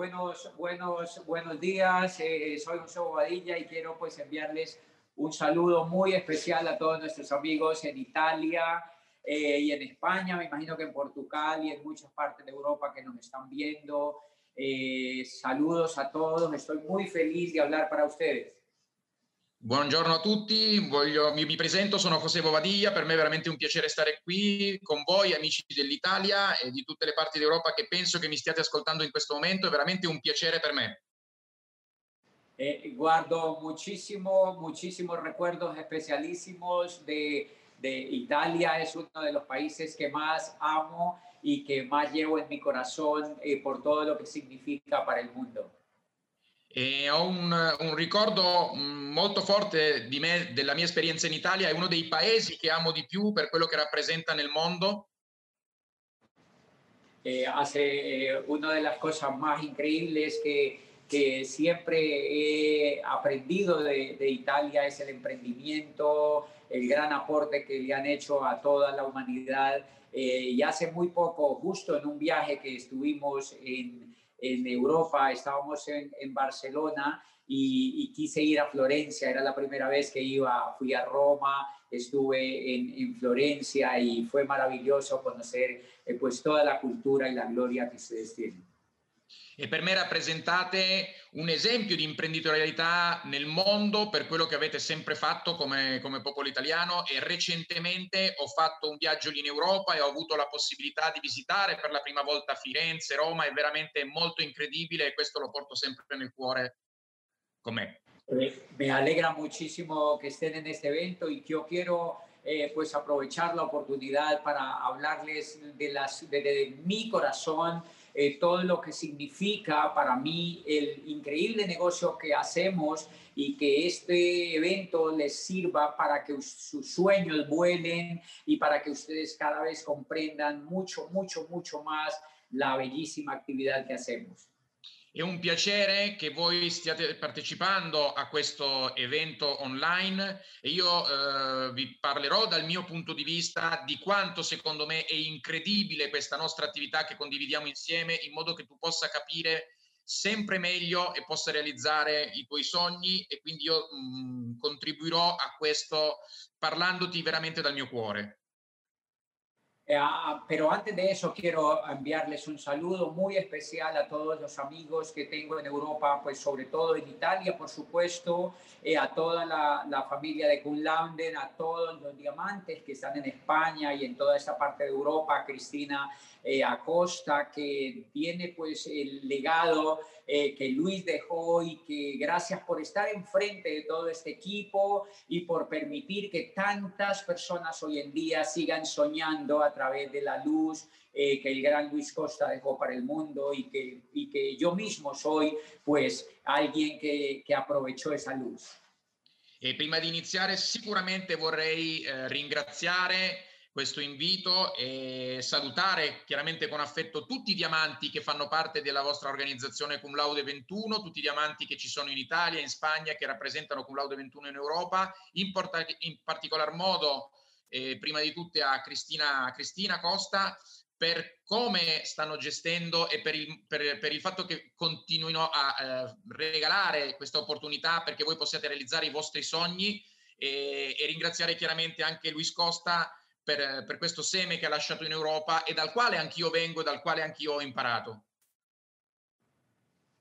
Buenos, buenos, buenos días. Eh, soy José Bobadilla y quiero pues enviarles un saludo muy especial a todos nuestros amigos en Italia eh, y en España, me imagino que en Portugal y en muchas partes de Europa que nos están viendo. Eh, saludos a todos, estoy muy feliz de hablar para ustedes. Buongiorno a tutti, Voglio, mi, mi, presento, sono José Bobadilla, per me è veramente un piacere stare qui con voi amici dell'Italia e di tutte le parti d'Europa che penso che mi stiate ascoltando in questo momento, è veramente un piacere per me. Eh, guardo muchísimo, muchísimos recuerdos especialísimos de, de Italia, uno de los países que más amo y que más llevo en mi corazón eh, por todo lo que significa para el mundo. E ho un, un, ricordo mm, molto forte me, della mia esperienza in Italia, è uno dei paesi che amo di più per quello che rappresenta nel mondo. Eh, hace eh, una de las cosas más increíbles que, siempre he aprendido de, Italia es el emprendimiento, el gran aporte que le han hecho a toda la humanidad. Eh, y hace muy poco, justo en un viaje que estuvimos en, en Europa, estábamos en, en Barcelona y, quise ir a Florencia, era la primera vez que iba, fui a Roma, estuve en, en Florencia y fue maravilloso conocer eh, pues toda la cultura y la gloria que ustedes tienen. E per me rappresentate un esempio di imprenditorialità nel mondo per quello che avete sempre fatto come, come, popolo italiano e recentemente ho fatto un viaggio in Europa e ho avuto la possibilità di visitare per la prima volta Firenze, Roma, è veramente molto incredibile e questo lo porto sempre nel cuore con me. Me alegra muchísimo que estén en este evento y yo quiero eh, pues aprovechar la oportunidad para hablarles de, las, eh, todo lo que significa para mí el increíble negocio que hacemos y que este evento les sirva para que sus sueños vuelen y para que ustedes cada vez comprendan mucho, mucho, mucho más la bellísima actividad que hacemos. È un piacere che voi stiate partecipando a questo evento online e io eh, vi parlerò dal mio punto di vista di quanto secondo me è incredibile questa nostra attività che condividiamo insieme in modo che tu possa capire sempre meglio e possa realizzare i tuoi sogni e quindi io mh, mm, contribuirò a questo parlandoti veramente dal mio cuore. Eh, ah, pero antes de eso quiero enviarles un saludo muy especial a todos los amigos que tengo en Europa, pues sobre todo en Italia, por supuesto, eh, a toda la, la, familia de Kunlaunden, a todos los diamantes que están en España y en toda esta parte de Europa, Cristina eh, Acosta, que tiene pues el legado eh, que Luis dejó y que gracias por estar enfrente de todo este equipo y por permitir que tantas personas hoy en día sigan soñando a través de la luz eh, que el gran Luis Costa dejó para el mundo y que, y que yo mismo soy pues alguien que, que aprovechó esa luz. E prima di iniziare sicuramente vorrei eh, ringraziare questo invito e salutare chiaramente con affetto tutti i diamanti che fanno parte della vostra organizzazione Cum Laude 21, tutti i diamanti che ci sono in Italia, in Spagna, che rappresentano Cum Laude 21 in Europa, in, in particolar modo eh, prima di tutte a Cristina, Cristina Costa per come stanno gestendo e per il, per, per il fatto che continuino a eh, regalare questa opportunità perché voi possiate realizzare i vostri sogni. E, e ringraziare chiaramente anche Luis Costa per, per questo seme che ha lasciato in Europa e dal quale anch'io vengo, dal quale anch'io ho imparato.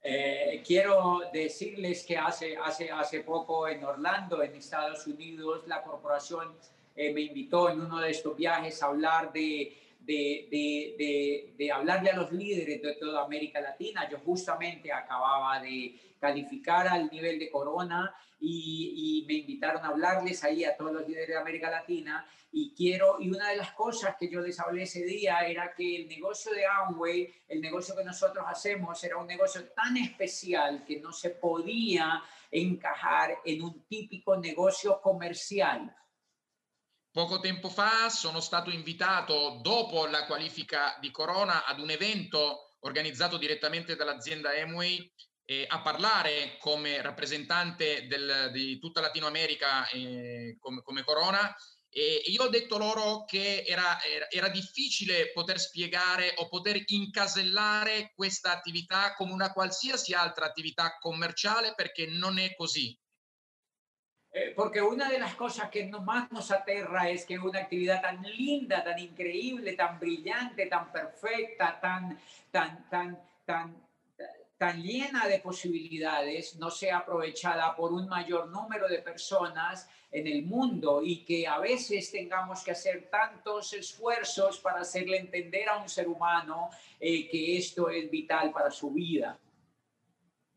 Eh, quiero decirles que hace, hace, hace poco en Orlando, en Estados Unidos, la corporación eh, me invitó en uno de estos viajes a hablar de, de, de, de, hablarle a los líderes de toda América Latina. Yo justamente acababa de calificar al nivel de Corona y, y, me invitaron a hablarles ahí a todos los líderes de América Latina y quiero y una de las cosas que yo les hablé ese día era que el negocio de Amway, el negocio que nosotros hacemos era un negocio tan especial que no se podía encajar en un típico negocio comercial. Poco tempo fa sono stato invitato dopo la qualifica di Corona ad un evento organizzato direttamente dall'azienda Amway eh, a parlare come rappresentante del, di tutta Latino America eh, come, come, Corona e io ho detto loro che era, era, era, difficile poter spiegare o poter incasellare questa attività come una qualsiasi altra attività commerciale perché non è così. Eh, porque una de las cosas que más nos aterra es que una actividad tan linda, tan increíble, tan brillante, tan perfecta, tan, tan, tan, tan tan llena de posibilidades no sea aprovechada por un mayor número de personas en el mundo y que a veces tengamos que hacer tantos esfuerzos para hacerle entender a un ser humano eh, che esto è vital para su vida.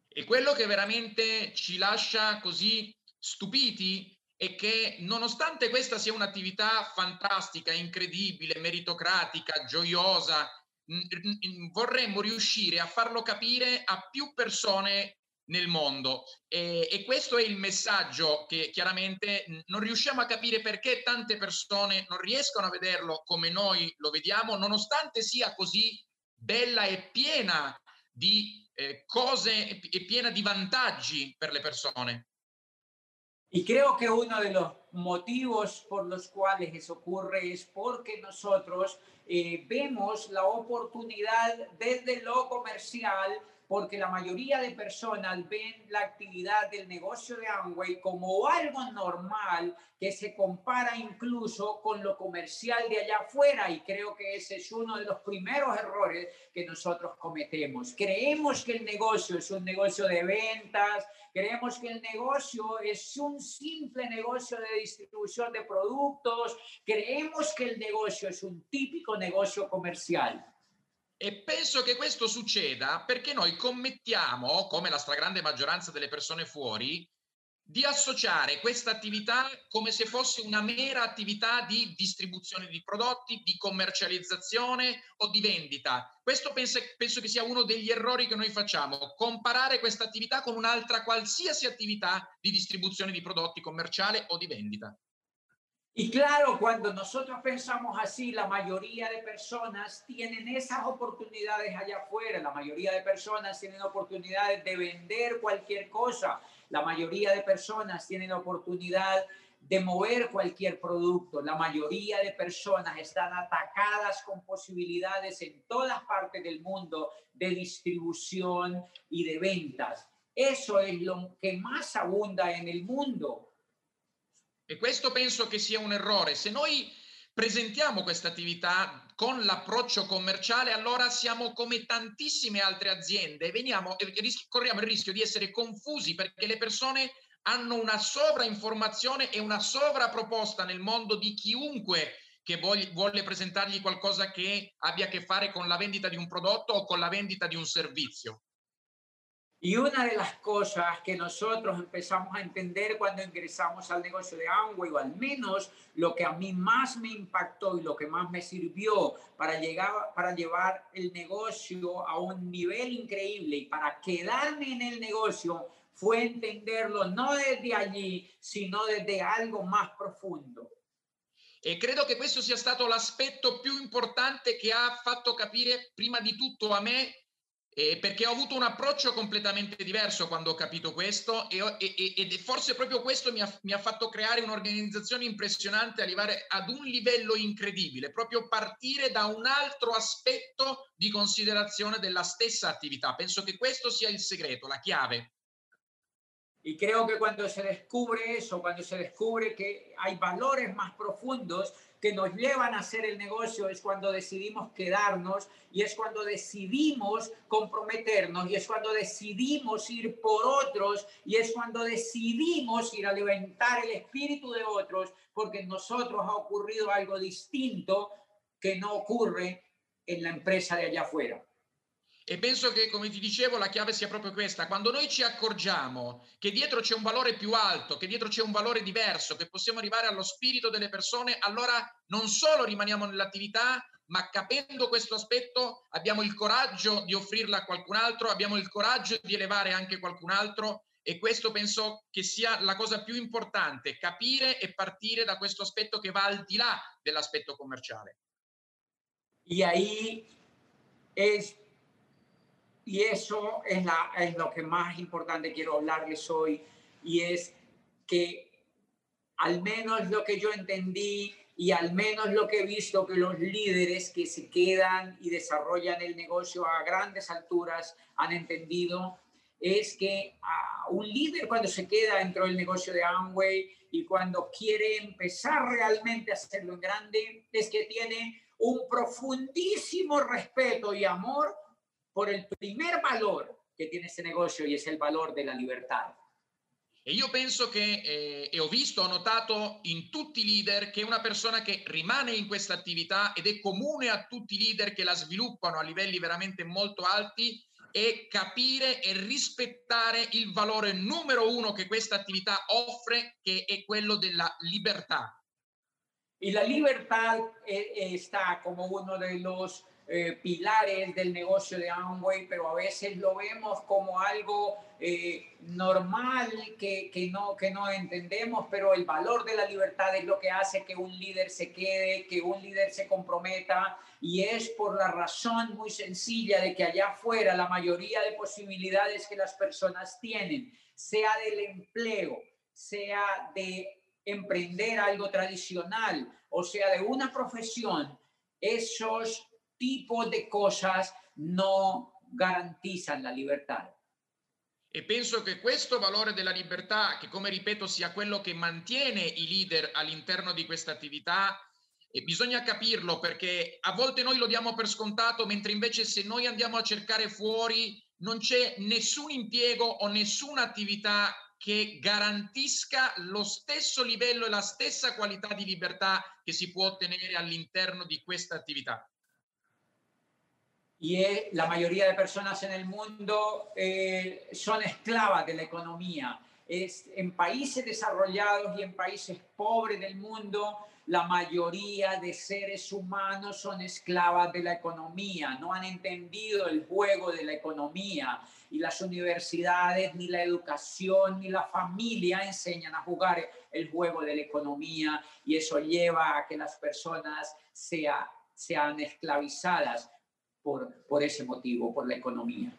E quello che veramente ci lascia così stupiti è che nonostante questa sia un'attività fantastica, incredibile, meritocratica, gioiosa, vorremmo riuscire a farlo capire a più persone nel mondo e, e, questo è il messaggio che chiaramente non riusciamo a capire perché tante persone non riescono a vederlo come noi lo vediamo nonostante sia così bella e piena di eh, cose e piena di vantaggi per le persone. Y creo que uno de los motivos por los cuales eso ocurre es porque nosotros eh, vemos la oportunidad desde lo comercial porque la mayoría de personas ven la actividad del negocio de Amway como algo normal que se compara incluso con lo comercial de allá afuera y creo que ese es uno de los primeros errores que nosotros cometemos. Creemos que el negocio es un negocio de ventas, creemos que el negocio es un simple negocio de distribución de productos, creemos que el negocio es un típico negocio comercial. E penso che questo succeda perché noi commettiamo, come la stragrande maggioranza delle persone fuori, di associare questa attività come se fosse una mera attività di distribuzione di prodotti, di commercializzazione o di vendita. Questo penso, penso che sia uno degli errori che noi facciamo, comparare questa attività con un'altra qualsiasi attività di distribuzione di prodotti commerciale o di vendita. Y claro, cuando nosotros pensamos así, la mayoría de personas tienen esas oportunidades allá afuera, la mayoría de personas tienen oportunidades de vender cualquier cosa, la mayoría de personas tienen oportunidad de mover cualquier producto, la mayoría de personas están atacadas con posibilidades en todas partes del mundo de distribución y de ventas. Eso es lo que más abunda en el mundo. E questo penso che sia un errore. Se noi presentiamo questa attività con l'approccio commerciale, allora siamo come tantissime altre aziende e, veniamo, e corriamo il rischio di essere confusi perché le persone hanno una sovrainformazione e una sovraproposta nel mondo di chiunque che vuole presentargli qualcosa che abbia a che fare con la vendita di un prodotto o con la vendita di un servizio. Y una de las cosas que nosotros empezamos a entender cuando ingresamos al negocio de Amway, o al menos lo que a mí más me impactó y lo que más me sirvió para, llegar, para llevar el negocio a un nivel increíble y para quedarme en el negocio, fue entenderlo no desde allí, sino desde algo más profundo. E credo che questo sia stato l'aspetto più importante che ha fatto capire prima di tutto a me Eh, perché ho avuto un approccio completamente diverso quando ho capito questo e, e, ed forse proprio questo mi ha, mi ha, fatto creare un'organizzazione impressionante, arrivare ad un livello incredibile, proprio partire da un altro aspetto di considerazione della stessa attività. Penso che questo sia il segreto, la chiave. Y creo que cuando se descubre eso, cuando se descubre que hay valores más profundos, que nos llevan a hacer el negocio es cuando decidimos quedarnos y es cuando decidimos comprometernos y es cuando decidimos ir por otros y es cuando decidimos ir a levantar el espíritu de otros porque en nosotros ha ocurrido algo distinto que no ocurre en la empresa de allá afuera. E penso che, come ti dicevo, la chiave sia proprio questa. Quando noi ci accorgiamo che dietro c'è un valore più alto, che dietro c'è un valore diverso, che possiamo arrivare allo spirito delle persone, allora non solo rimaniamo nell'attività, ma capendo questo aspetto abbiamo il coraggio di offrirla a qualcun altro, abbiamo il coraggio di elevare anche qualcun altro e questo penso che sia la cosa più importante, capire e partire da questo aspetto che va al di là dell'aspetto commerciale. Y ahí es, y eso es, lo que más importante quiero hablarles hoy, y es que al menos lo que yo entendí y al menos lo que he visto que los líderes que se quedan y desarrollan el negocio a grandes alturas han entendido es que a un líder cuando se queda dentro del negocio de Amway y cuando quiere empezar realmente a hacerlo en grande, es que tiene un profundísimo respeto y amor por el primer valor che tiene ese negocio y es el valor de la libertad. E io penso che, eh, e ho visto, ho notato in tutti i leader che una persona che rimane in questa attività ed è comune a tutti i leader che la sviluppano a livelli veramente molto alti è capire e rispettare il valore numero uno che questa attività offre, che è quello della libertà. Y la libertad eh, está como uno de los eh, pilares del negocio de Amway, pero a veces lo vemos como algo eh, normal que, que, no, que no entendemos, pero el valor de la libertad es lo que hace que un líder se quede, que un líder se comprometa, y es por la razón muy sencilla de que allá afuera la mayoría de posibilidades que las personas tienen, sea del empleo, sea de emprender algo tradicional, o sea, de una profesión, esos tipos de cosas no garantizan la libertà. E penso che questo valore della libertà, che come ripeto sia quello che mantiene i leader all'interno di questa attività, e bisogna capirlo perché a volte noi lo diamo per scontato, mentre invece se noi andiamo a cercare fuori non c'è nessun impiego o nessuna attività che garantisca lo stesso livello e la stessa qualità di libertà che si può ottenere all'interno di questa attività. Y la mayoría de personas en el mundo eh, son esclavas de la economía. Es, en países desarrollados y en países pobres del mundo, la mayoría de seres humanos son esclavas de la economía, no han entendido el juego de la economía. Y las universidades, ni la educación, ni la familia enseñan a jugar el juego de la economía. Y eso lleva a que las personas sea, sean esclavizadas por, por ese motivo, por la economia.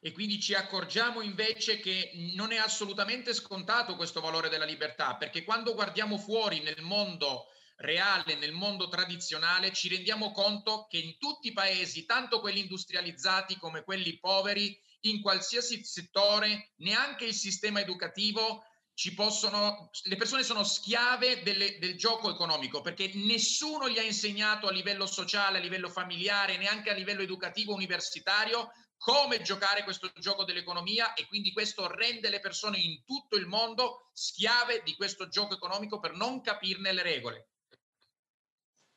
E quindi ci accorgiamo invece che non è assolutamente scontato questo valore della libertà, perché quando guardiamo fuori nel mondo reale, nel mondo tradizionale, ci rendiamo conto che in tutti i paesi, tanto quelli industrializzati come quelli poveri, in qualsiasi settore, neanche il sistema educativo ci possono, le persone sono schiave delle, del gioco economico perché nessuno gli ha insegnato a livello sociale, a livello familiare, neanche a livello educativo universitario come giocare questo gioco dell'economia e quindi questo rende le persone in tutto il mondo schiave di questo gioco economico per non capirne le regole.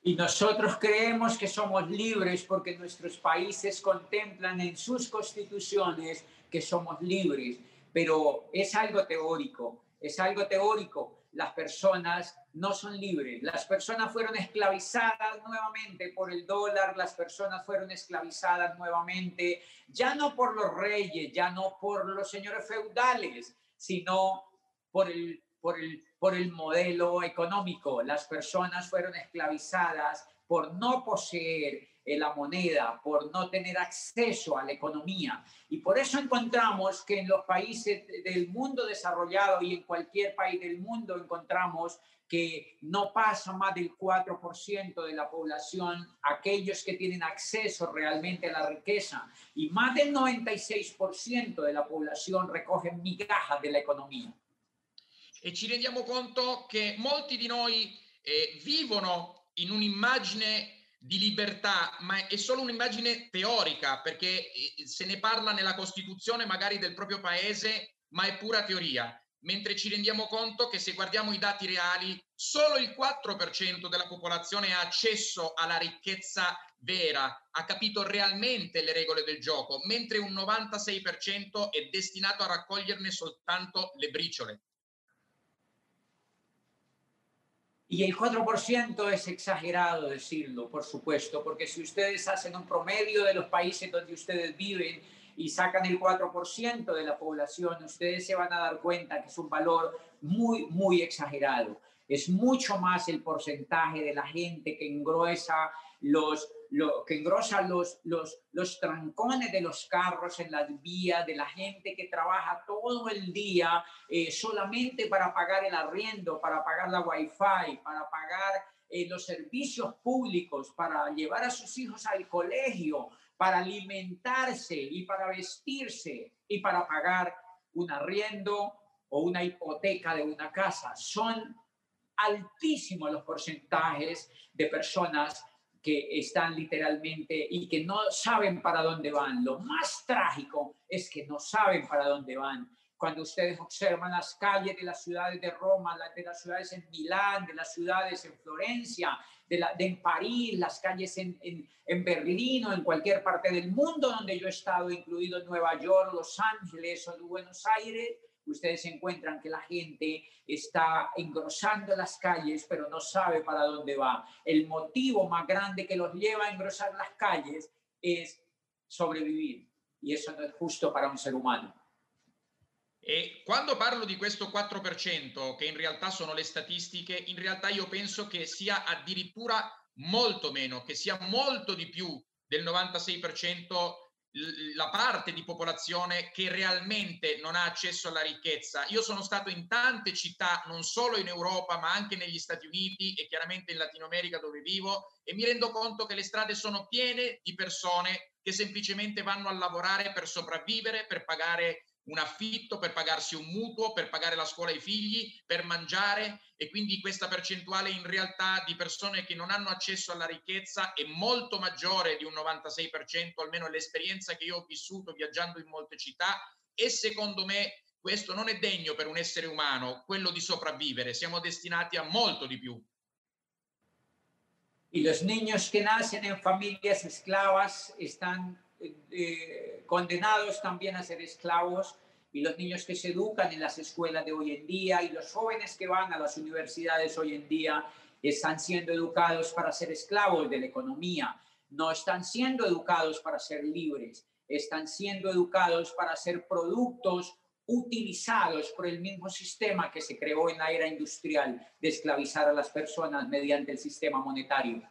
Y nosotros creemos que somos libres porque nuestros países contemplan en sus constituciones que somos libres, pero es algo teórico, es algo teórico. Las personas no son libres, las personas fueron esclavizadas nuevamente por el dólar, las personas fueron esclavizadas nuevamente, ya no por los reyes, ya no por los señores feudales, sino por el, por el por el modelo económico. Las personas fueron esclavizadas por no poseer la moneda, por no tener acceso a la economía. Y por eso encontramos que en los países del mundo desarrollado y en cualquier país del mundo encontramos que no pasa más del 4% de la población aquellos que tienen acceso realmente a la riqueza y más del 96% de la población recogen migajas de la economía. e ci rendiamo conto che molti di noi eh, vivono in un'immagine di libertà, ma è solo un'immagine teorica, perché eh, se ne parla nella Costituzione magari del proprio paese, ma è pura teoria. mentre ci rendiamo conto che se guardiamo i dati reali, solo il 4% della popolazione ha accesso alla ricchezza vera, ha capito realmente le regole del gioco, mentre un 96% è destinato a raccoglierne soltanto le briciole. Y el 4% es exagerado decirlo, por supuesto, porque si ustedes hacen un promedio de los países donde ustedes viven y sacan el 4% de la población, ustedes se van a dar cuenta que es un valor muy, muy exagerado. Es mucho más el porcentaje de la gente que engruesa los, lo, que engrosa los, los, los trancones de los carros en las vías, de la gente que trabaja todo el día eh, solamente para pagar el arriendo, para pagar la wifi, para pagar eh, los servicios públicos, para llevar a sus hijos al colegio, para alimentarse y para vestirse y para pagar un arriendo o una hipoteca de una casa. Son altísimos los porcentajes de personas que están literalmente y que no saben para dónde van. Lo más trágico es que no saben para dónde van. Cuando ustedes observan las calles de las ciudades de Roma, de las ciudades en Milán, de las ciudades en Florencia, de, de en París, las calles en, en, en Berlín o en cualquier parte del mundo donde yo he estado, incluido Nueva York, Los Ángeles o Buenos Aires, ustedes encuentran que la gente está engrosando las calles, pero no sabe para dónde va. El motivo más grande que los lleva a engrosar las calles es sobrevivir. Y eso no es justo para un ser umano. E quando parlo di questo 4%, che in realtà sono le statistiche, in realtà io penso che sia addirittura molto meno, che sia molto di più del 96% la parte di popolazione che realmente non ha accesso alla ricchezza. Io sono stato in tante città, non solo in Europa, ma anche negli Stati Uniti e chiaramente in Latino America dove vivo e mi rendo conto che le strade sono piene di persone che semplicemente vanno a lavorare per sopravvivere, per pagare un affitto per pagarsi un mutuo, per pagare la scuola ai figli, per mangiare e quindi questa percentuale in realtà di persone che non hanno accesso alla ricchezza è molto maggiore di un 96%, almeno l'esperienza che io ho vissuto viaggiando in molte città e secondo me questo non è degno per un essere umano, quello di sopravvivere, siamo destinati a molto di più. Y los niños que nacen en familias esclavas están eh, condenados también a ser esclavos y los niños que se educan en las escuelas de hoy en día y los jóvenes que van a las universidades hoy en día están siendo educados para ser esclavos de la economía, no están siendo educados para ser libres, están siendo educados para ser productos utilizados por el mismo sistema que se creó en la era industrial de esclavizar a las personas mediante el sistema monetario.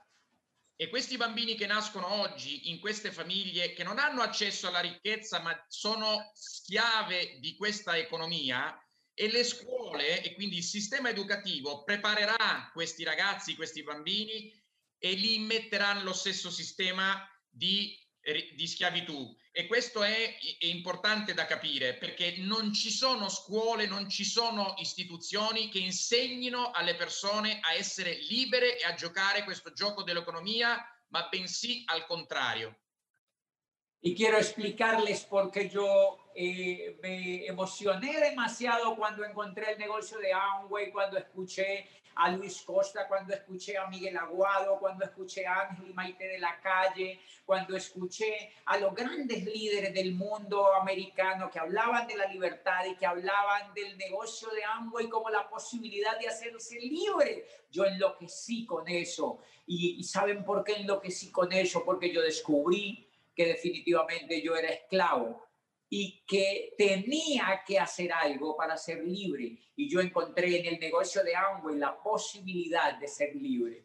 E questi bambini che nascono oggi in queste famiglie che non hanno accesso alla ricchezza ma sono schiave di questa economia e le scuole e quindi il sistema educativo preparerà questi ragazzi, questi bambini e li metterà nello stesso sistema di, di schiavitù. E questo è, è, importante da capire perché non ci sono scuole, non ci sono istituzioni che insegnino alle persone a essere libere e a giocare questo gioco dell'economia, ma bensì al contrario. Y quiero explicarles por qué yo eh, me emocioné demasiado cuando encontré el negocio de Amway, cuando escuché a Luis Costa, cuando escuché a Miguel Aguado, cuando escuché a Ángel y Maite de la Calle, cuando escuché a los grandes líderes del mundo americano que hablaban de la libertad y que hablaban del negocio de Amway como la posibilidad de hacerse libre. Yo enloquecí con eso. Y, y ¿saben por qué enloquecí con eso? Porque yo descubrí que definitivamente yo era esclavo y que tenía que hacer algo para ser libre. Y yo encontré en el negocio de Amway la possibilità di essere libre.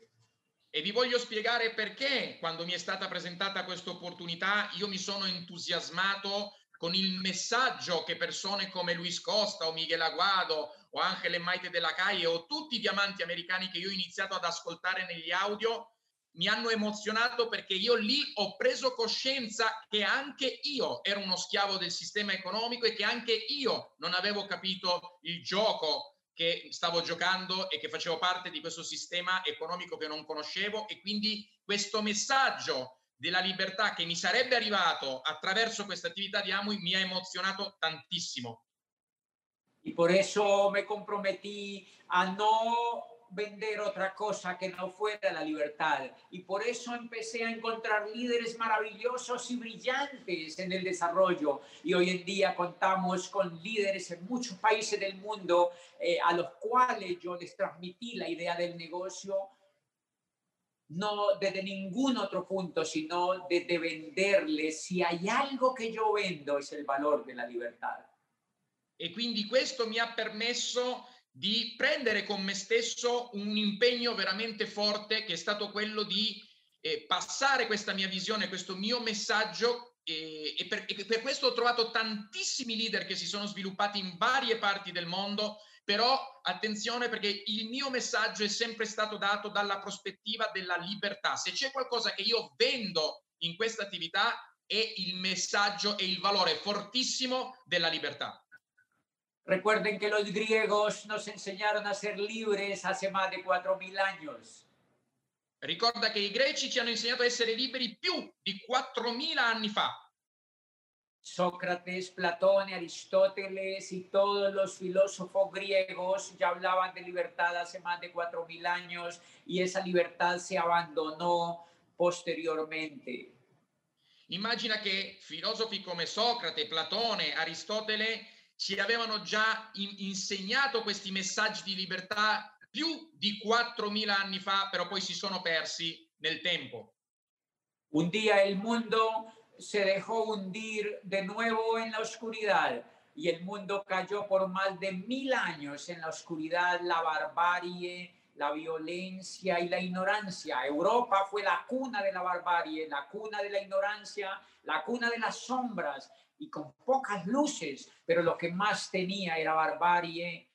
E vi voglio spiegare perché quando mi è stata presentata questa opportunità io mi sono entusiasmato con il messaggio che persone come Luis Costa o Miguel Aguado o Angel Maite della Calle o tutti i diamanti americani che io ho iniziato ad ascoltare negli audio mi hanno emozionato perché io lì ho preso coscienza che anche io ero uno schiavo del sistema economico e che anche io non avevo capito il gioco che stavo giocando e che facevo parte di questo sistema economico che non conoscevo e quindi questo messaggio della libertà che mi sarebbe arrivato attraverso questa attività di Amui mi ha emozionato tantissimo. Y por eso me comprometí a no vender otra cosa que no fuera la libertad. Y por eso empecé a encontrar líderes maravillosos y brillantes en el desarrollo. Y hoy en día contamos con líderes en muchos países del mundo eh, a los cuales yo les transmití la idea del negocio no desde ningún otro punto, sino desde venderles. Si hay algo que yo vendo es el valor de la libertad. E quindi questo mi ha permesso di prendere con me stesso un impegno veramente forte che è stato quello di eh, passare questa mia visione, questo mio messaggio e, e, per, e, per, questo ho trovato tantissimi leader che si sono sviluppati in varie parti del mondo, però attenzione perché il mio messaggio è sempre stato dato dalla prospettiva della libertà. Se c'è qualcosa che io vendo in questa attività è il messaggio e il valore fortissimo della libertà. Recuerden que los griegos nos enseñaron a ser libres hace más de 4.000 años. Ricorda che i greci ci hanno insegnato a essere liberi più di 4.000 anni fa. Sócrates, Platón, Aristóteles y todos los filósofos griegos ya hablaban de libertad hace más de 4.000 años y esa libertad se abandonó posteriormente. Immagina che filosofi come Socrate, Platone, Aristotele ci avevano già in, insegnato questi messaggi di libertà più di 4.000 anni fa, però poi si sono persi nel tempo. Un día el mundo se dejó hundir de nuevo en la oscuridad y el mundo cayó por más de mil años en la la barbarie, la violencia y la ignorancia. Europa fue la cuna de la barbarie, la cuna de la ignorancia, la cuna de las sombras, y con pocas luces, pero lo que más tenía era barbarie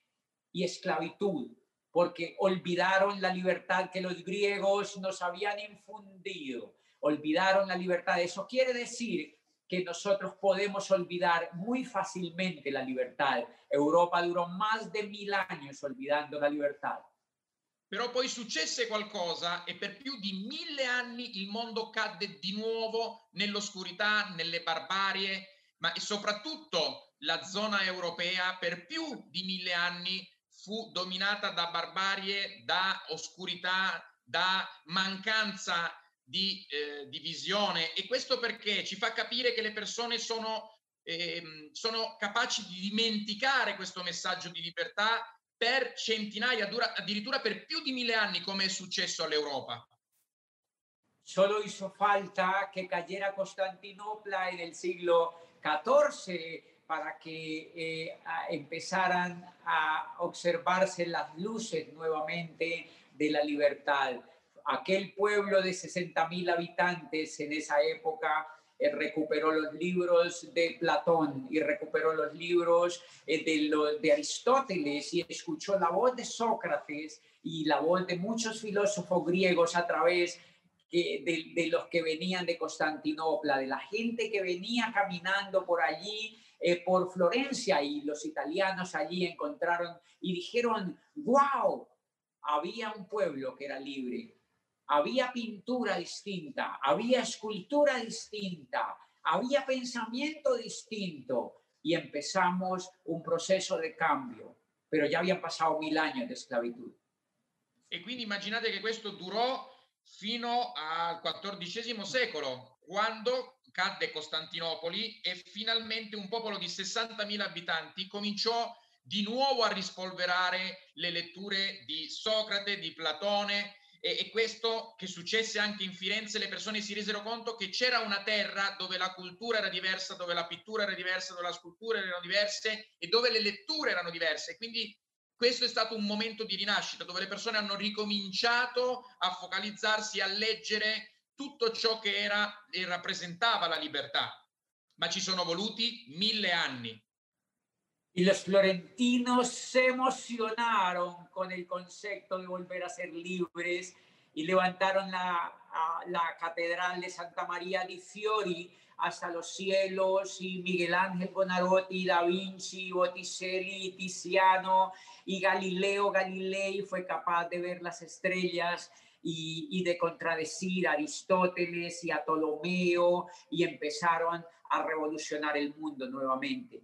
y esclavitud, porque olvidaron la libertad que los griegos nos habían infundido, olvidaron la libertad. Eso quiere decir que nosotros podemos olvidar muy fácilmente la libertad. Europa duró más de mil años olvidando la libertad. Però poi successe qualcosa e per più di mille anni il mondo cadde di nuovo nell'oscurità, nelle barbarie, ma soprattutto la zona europea per più di mille anni fu dominata da barbarie, da oscurità, da mancanza di, eh, di visione e questo perché ci fa capire che le persone sono, eh, sono capaci di dimenticare questo messaggio di libertà per centinaia, addirittura per più di mille anni, come è successo all'Europa. Solo hizo falta que cayera Costantinopla en el siglo 14 para que eh, empezaran a observarse las luces nuevamente de la libertad. Aquel pueblo de 60 mil habitantes en esa época eh, recuperó los libros de Platón y recuperó los libros eh, de, de Aristóteles y escuchó la voz de Sócrates y la voz de muchos filósofos griegos a través de, de, los que venían de Constantinopla, de la gente que venía caminando por allí, eh, por Florencia, y los italianos allí encontraron y dijeron, wow, había un pueblo que era libre, había pintura distinta, había escultura distinta, había pensamiento distinto, y empezamos un proceso de cambio, pero ya habían pasado mil años de esclavitud. E quindi immaginate che questo durò fino al XIV secolo, quando cadde Costantinopoli e finalmente un popolo di 60.000 abitanti cominciò di nuovo a rispolverare le letture di Socrate, di Platone e, e, questo che successe anche in Firenze, le persone si resero conto che c'era una terra dove la cultura era diversa, dove la pittura era diversa, dove la scultura erano diverse e dove le letture erano diverse. Quindi questo è stato un momento di rinascita dove le persone hanno ricominciato a focalizzarsi, a leggere tutto ciò che era e rappresentava la libertà, ma ci sono voluti mille anni. Y los florentinos se emocionaron con el concepto de volver a ser libres y levantaron la, la Catedral Santa María di Fiori hasta los cielos y Miguel Ángel Bonarotti, Da Vinci, Botticelli, Tiziano y Galileo Galilei fue capaz de ver las estrellas y, de contradecir a Aristóteles y a Ptolomeo y empezaron a revolucionar el mundo nuevamente.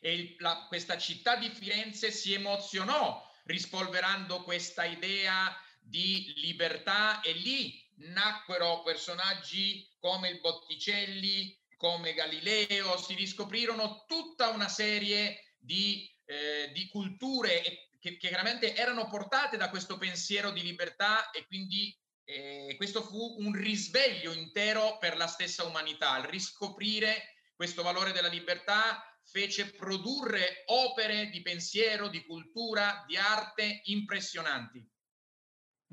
e il, la, questa di Firenze si emozionò rispolverando questa idea di libertà e lì nacquero personaggi come il Botticelli, come Galileo, si riscoprirono tutta una serie di, eh, di culture che, che, chiaramente erano portate da questo pensiero di libertà e quindi eh, questo fu un risveglio intero per la stessa umanità, il riscoprire questo valore della libertà fece produrre opere di pensiero, di cultura, di arte impresionanti.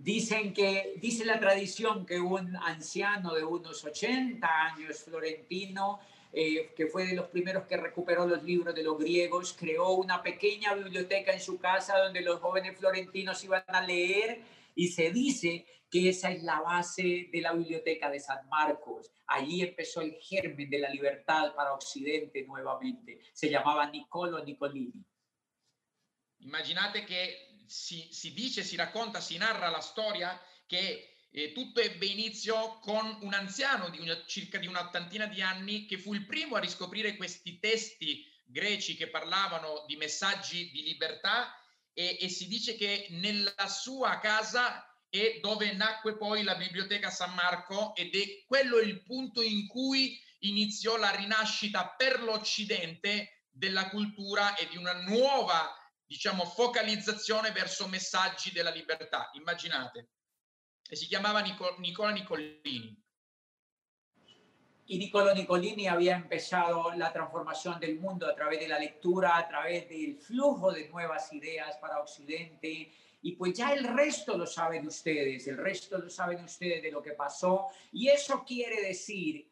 Dicen que, dice la tradición que un anciano de unos 80 años florentino, eh, que fue de los primeros que recuperó los libros de los griegos, creó una pequeña biblioteca en su casa donde los jóvenes florentinos iban a leer y se dice que esa es la base de la biblioteca de San Marcos. Allí empezó el germen de la libertad para Occidente nuevamente. Se llamaba Niccolo Nicolini. Immaginate che si, si, dice, si racconta, si narra la storia che eh, tutto ebbe inizio con un anziano di una, circa di un'ottantina di anni che fu il primo a riscoprire questi testi greci che parlavano di messaggi di libertà e, e si dice che nella sua casa è dove nacque poi la biblioteca San Marco ed è quello il punto in cui iniziò la rinascita per l'Occidente della cultura e di una nuova diciamo, focalizzazione verso messaggi della libertà. Immaginate. E si chiamava Nico, Nicola Nicolini. Y Niccolo Nicolini había empezado la transformación del mundo a través la lectura, a través del flujo de nuevas ideas para Occidente. Y pues ya el resto lo saben ustedes, el resto lo saben ustedes de lo que pasó. Y eso quiere decir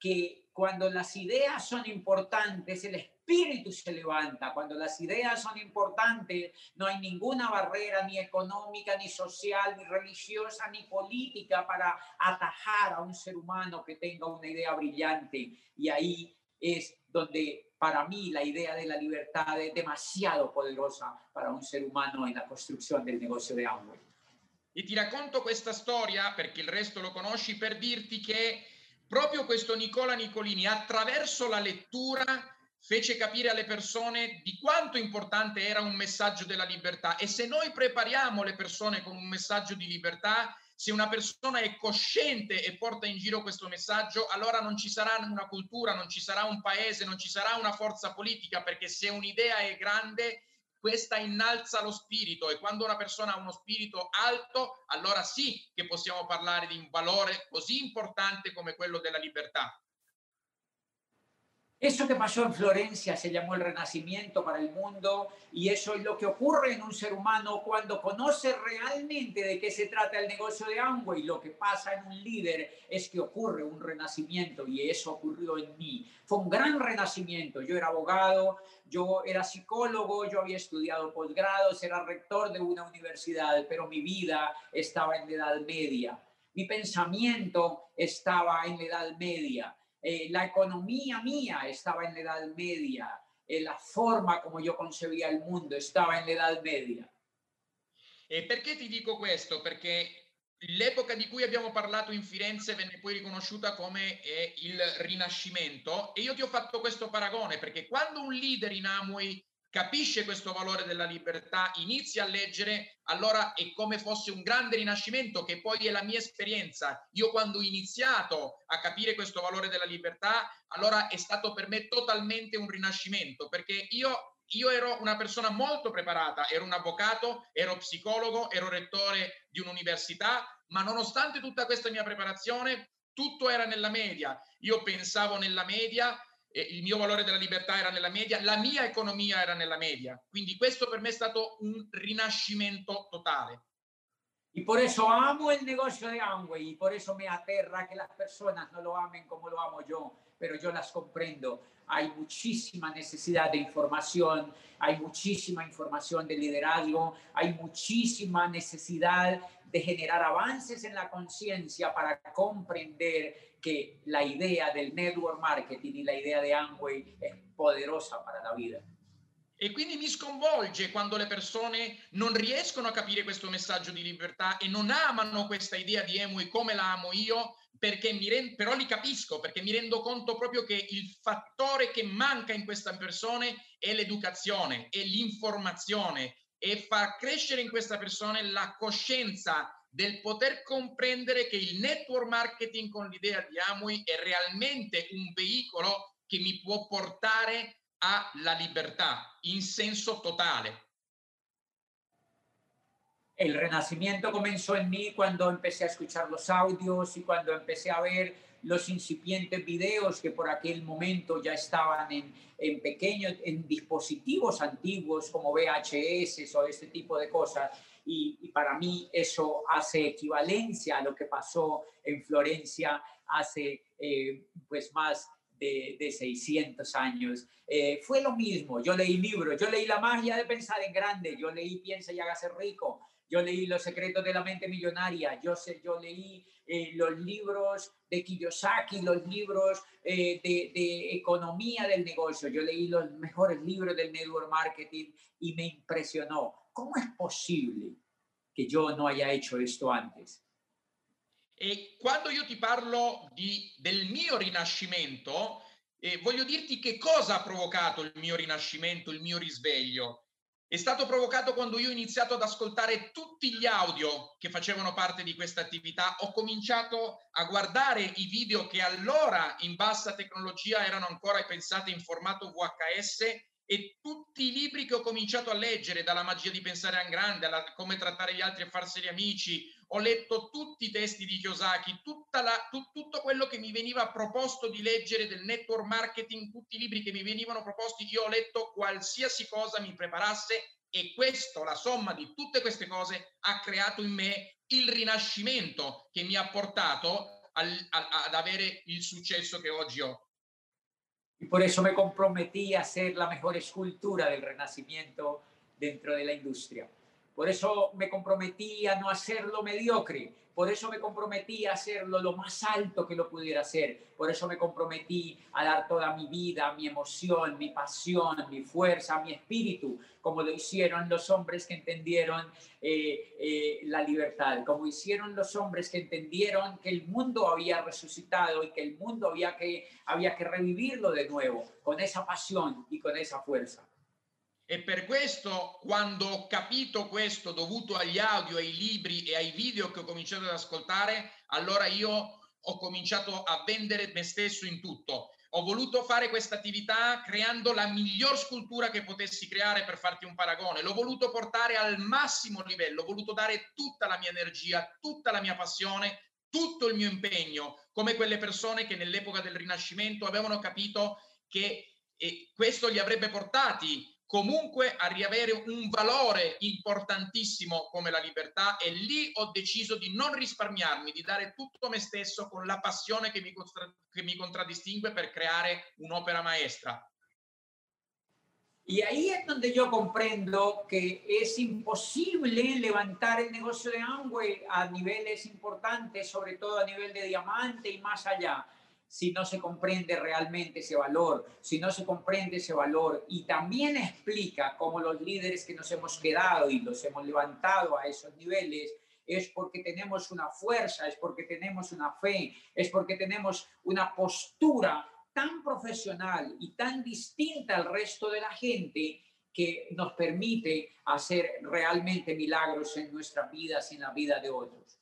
que cuando las ideas son importantes, el espíritu se levanta. Cuando las ideas son importantes, no hay ninguna barrera ni económica, ni social, ni religiosa, ni política para atajar a un ser humano que tenga una idea brillante. Y ahí es donde para mí la idea de la libertad es demasiado poderosa para un ser umano en la construzione del negozio di Amway. E ti racconto questa storia perché il resto lo conosci per dirti che proprio questo Nicola Nicolini attraverso la lettura fece capire alle persone di quanto importante era un messaggio della libertà. E se noi prepariamo le persone con un messaggio di libertà, se una persona è cosciente e porta in giro questo messaggio, allora non ci sarà una cultura, non ci sarà un paese, non ci sarà una forza politica, perché se un'idea è grande, questa innalza lo spirito e quando una persona ha uno spirito alto, allora sì che possiamo parlare di un valore così importante come quello della libertà. Eso que pasó en Florencia se llamó el renacimiento para el mundo y eso es lo que ocurre en un ser humano cuando conoce realmente de qué se trata el negocio de Amway. Lo que pasa en un líder es que ocurre un renacimiento y eso ocurrió en mí. Fue un gran renacimiento. Yo era abogado, yo era psicólogo, yo había estudiado posgrados, era rector de una universidad, pero mi vida estaba en la Edad Media. Mi pensamiento estaba en la Edad Media eh, la economía mía estaba en la Edad Media, eh, la forma come io concebía il mondo stava in Edad Media. E perché ti dico questo? Perché l'epoca di cui abbiamo parlato in Firenze venne poi riconosciuta come eh, il Rinascimento e io ti ho fatto questo paragone perché quando un leader in Amway capisce questo valore della libertà, inizia a leggere, allora è come fosse un grande rinascimento che poi è la mia esperienza. Io quando ho iniziato a capire questo valore della libertà, allora è stato per me totalmente un rinascimento, perché io, io ero una persona molto preparata, ero un avvocato, ero psicologo, ero rettore di un'università, ma nonostante tutta questa mia preparazione, tutto era nella media. Io pensavo nella media, il mio valore della libertà era nella media, la mia economia era nella media. Quindi questo per me è stato un rinascimento totale. Y por eso amo el negocio de Amway y por eso me aterra que las personas no lo amen como lo amo yo, pero yo las comprendo. Hay muchísima necesidad de información, hay muchísima información de liderazgo, hay muchísima necesidad de generar avances en la conciencia para comprender que la idea del network marketing y la idea de Amway è poderosa para la vita. E quindi mi sconvolge quando le persone non riescono a capire questo messaggio di libertà e non amano questa idea di Amway come la amo io, perché mi rendo, però li capisco, perché mi rendo conto proprio che il fattore che manca in queste persone è l'educazione, è l'informazione e far crescere in questa persona la coscienza del poter comprendere che il network marketing con l'idea di Amway è realmente un veicolo che mi può portare alla libertà in senso totale. El renacimiento comenzó en mí cuando empecé a escuchar los audios y cuando empecé a ver los incipientes videos que por aquel momento ya estaban en, en pequeños, en dispositivos antiguos como VHS o este tipo de cosas. Y, para mí eso hace equivalencia a lo que pasó en Florencia hace eh, pues más de, de 600 años. Eh, fue lo mismo, yo leí libros, yo leí La magia de pensar en grande, yo leí Piensa y hágase rico, yo leí Los secretos de la mente millonaria, yo, sé, yo leí eh, los libros de Kiyosaki, los libros eh, de, de, economía del negocio, yo leí los mejores libros del network marketing y me impresionó. ¿Cómo es posible che io non haya hecho esto antes? E quando io ti parlo di, del mio rinascimento, eh, voglio dirti che cosa ha provocato il mio rinascimento, il mio risveglio. È stato provocato quando io ho iniziato ad ascoltare tutti gli audio che facevano parte di questa attività, ho cominciato a guardare i video che allora in bassa tecnologia erano ancora pensati in formato VHS e tutti i libri che ho cominciato a leggere, dalla magia di pensare in grande, alla come trattare gli altri e farseli amici, ho letto tutti i testi di Kiyosaki, la, tu, tutto quello che mi veniva proposto di leggere del network marketing, tutti i libri che mi venivano proposti, io ho letto qualsiasi cosa mi preparasse e questo, la somma di tutte queste cose, ha creato in me il rinascimento che mi ha portato al, al, ad avere il successo che oggi ho. Y por eso me comprometí a hacer la mejor escultura del renacimiento dentro de la industria. Por eso me comprometí a no hacerlo mediocre. Por eso me comprometí a hacerlo lo más alto que lo pudiera hacer. Por eso me comprometí a dar toda mi vida, mi emoción, mi pasión, mi fuerza, mi espíritu, como lo hicieron los hombres que entendieron eh, eh, la libertad, como hicieron los hombres que entendieron que el mundo había resucitado y que el mundo había que, había que revivirlo de nuevo, con esa pasión y con esa fuerza. E per questo, quando ho capito questo, dovuto agli audio, ai libri e ai video che ho cominciato ad ascoltare, allora io ho cominciato a vendere me stesso in tutto. Ho voluto fare questa attività creando la miglior scultura che potessi creare per farti un paragone. L'ho voluto portare al massimo livello, ho voluto dare tutta la mia energia, tutta la mia passione, tutto il mio impegno, come quelle persone che nell'epoca del Rinascimento avevano capito che questo li avrebbe portati comunque a riavere un valore importantissimo come la libertà e lì ho deciso di non risparmiarmi, di dare tutto me stesso con la passione che mi, contra- che mi contraddistingue per creare un'opera maestra. Y ahí es donde yo comprendo que es imposible levantar el negocio de Amway a niveles importantes, sobre todo a nivel de diamante y más allá si no se comprende realmente ese valor, si no se comprende ese valor y también explica cómo los líderes que nos hemos quedado y los hemos levantado a esos niveles es porque tenemos una fuerza, es porque tenemos una fe, es porque tenemos una postura tan profesional y tan distinta al resto de la gente que nos permite hacer realmente milagros en nuestras vidas y en la vida de otros.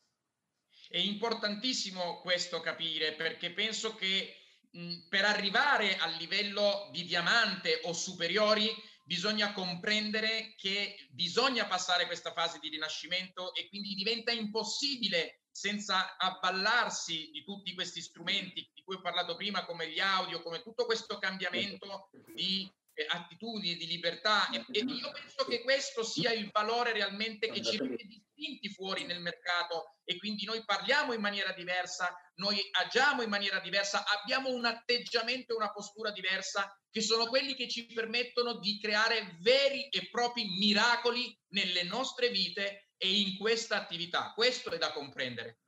È importantissimo questo capire perché penso che mh, per arrivare al livello di diamante o superiori bisogna comprendere che bisogna passare questa fase di rinascimento e quindi diventa impossibile senza avvallarsi di tutti questi strumenti di cui ho parlato prima, come gli audio, come tutto questo cambiamento di attitudini, di libertà. E, e, io penso che questo sia il valore realmente che ci rende distinti fuori nel mercato e quindi noi parliamo in maniera diversa, noi agiamo in maniera diversa, abbiamo un atteggiamento e una postura diversa che sono quelli che ci permettono di creare veri e propri miracoli nelle nostre vite e in questa attività. Questo è da comprendere.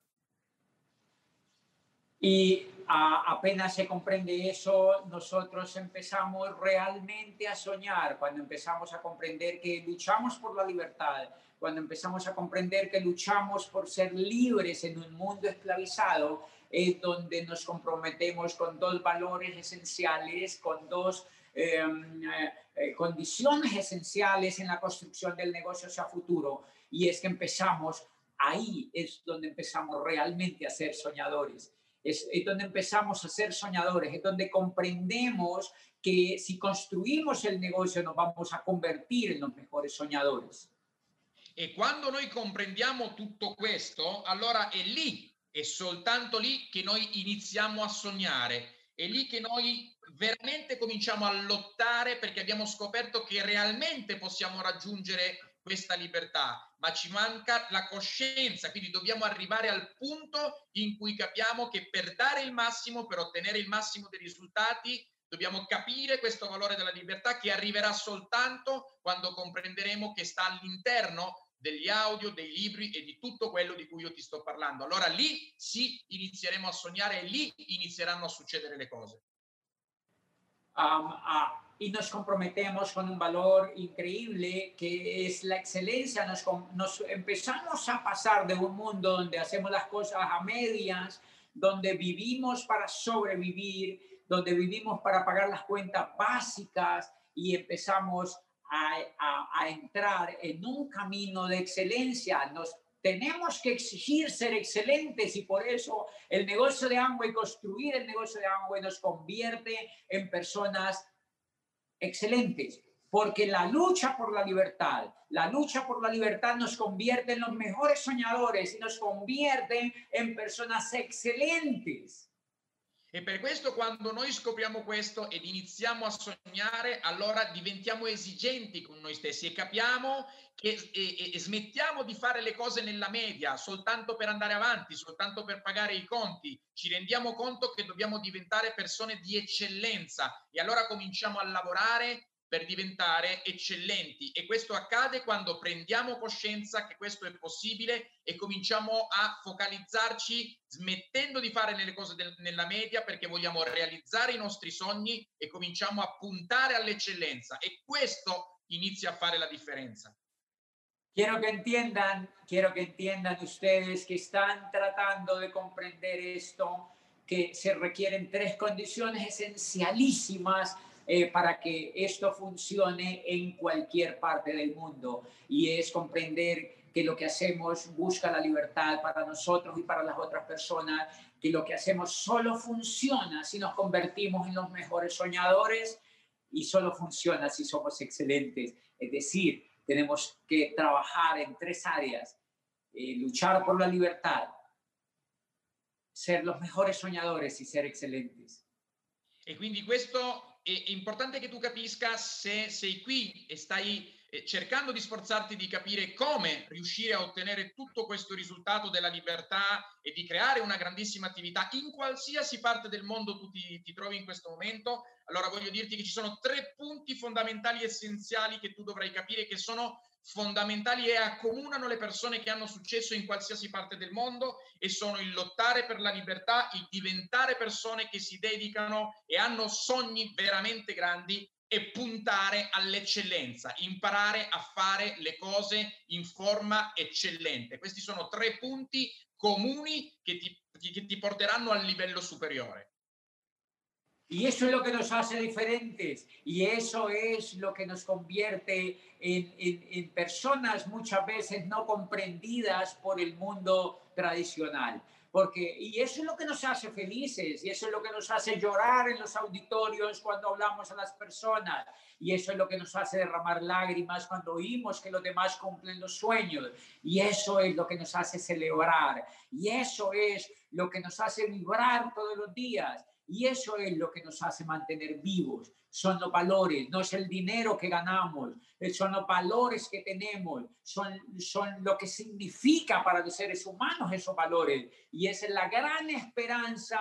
Y a, apenas se comprende eso, nosotros empezamos realmente a soñar, cuando empezamos a comprender que luchamos por la libertad, cuando empezamos a comprender que luchamos por ser libres en un mundo esclavizado, es donde nos comprometemos con dos valores esenciales, con dos em, eh, eh, condiciones esenciales en la construcción del negocio hacia futuro. Y es que empezamos, ahí es donde empezamos realmente a ser soñadores. Es, es donde empezamos a ser soñadores, es donde comprendemos que si construimos el negocio nos vamos a convertir en los mejores soñadores. E quando noi comprendiamo tutto questo, allora è lì, è soltanto lì che noi iniziamo a sognare, è lì che noi veramente cominciamo a lottare perché abbiamo scoperto che realmente possiamo raggiungere questa libertà, ma ci manca la coscienza, quindi dobbiamo arrivare al punto in cui capiamo che per dare il massimo, per ottenere il massimo dei risultati, Dobbiamo capire questo valore della libertà che arriverà soltanto quando comprenderemo che sta all'interno degli audio, dei libri e di tutto quello di cui io ti sto parlando. Allora lì sì inizieremo a sognare e lì inizieranno a succedere le cose. Um, uh, y nos comprometemos con un valor increíble que es la excelencia. Nos, nos empezamos a pasar de un mundo donde hacemos las cosas a medias, donde vivimos para sobrevivir, donde vivimos para pagar las cuentas básicas y empezamos a, a, a entrar en un camino de excelencia. Nos tenemos que exigir ser excelentes y por eso el negocio de Amway, construir el negocio de Amway nos convierte en personas excelentes, porque la lucha por la libertad, la lucha por la libertad nos convierte en los mejores soñadores y nos convierte en personas excelentes. E per questo quando noi scopriamo questo ed iniziamo a sognare, allora diventiamo esigenti con noi stessi e capiamo che e, e, smettiamo di fare le cose nella media soltanto per andare avanti, soltanto per pagare i conti. Ci rendiamo conto che dobbiamo diventare persone di eccellenza e allora cominciamo a lavorare per diventare eccellenti e questo accade quando prendiamo coscienza che questo è possibile e cominciamo a focalizzarci smettendo di fare le cose del, nella media perché vogliamo realizzare i nostri sogni e cominciamo a puntare all'eccellenza e questo inizia a fare la differenza. Quiero que entiendan, quiero que entiendan ustedes que están tratando de comprender esto, que se requieren tres condiciones esencialísimas eh, para que esto funcione en cualquier parte del mundo. Y es comprender que lo que hacemos busca la libertad para nosotros y para las otras personas, que lo que hacemos solo funciona si nos convertimos en los mejores soñadores y solo funciona si somos excelentes. Es decir, tenemos que trabajar en tres áreas, eh, luchar por la libertad, ser los mejores soñadores y ser excelentes. Y quindi questo è importante che tu capisca se sei qui e stai eh, cercando di sforzarti di capire come riuscire a ottenere tutto questo risultato della libertà e di creare una grandissima attività in qualsiasi parte del mondo tu ti, ti trovi in questo momento, allora voglio dirti che ci sono tre punti fondamentali essenziali che tu dovrai capire che sono fondamentali e accomunano le persone che hanno successo in qualsiasi parte del mondo e sono il lottare per la libertà, il diventare persone che si dedicano e hanno sogni veramente grandi e puntare all'eccellenza, imparare a fare le cose in forma eccellente. Questi sono tre punti comuni che ti, che ti porteranno al livello superiore. Y eso es lo que nos hace diferentes y eso es lo que nos convierte en, en, personas muchas veces no comprendidas por el mundo tradicional. Porque, y eso es lo que nos hace felices y eso es lo que nos hace llorar en los auditorios cuando hablamos a las personas y eso es lo que nos hace derramar lágrimas cuando oímos que los demás cumplen los sueños y eso es lo que nos hace celebrar y eso es lo que nos hace vibrar todos los días y eso es lo que nos hace mantener vivos. Son los valores, no es el dinero que ganamos, eh, son los valores que tenemos, son, son lo que significa para los seres humanos esos valores. Y esa es la gran esperanza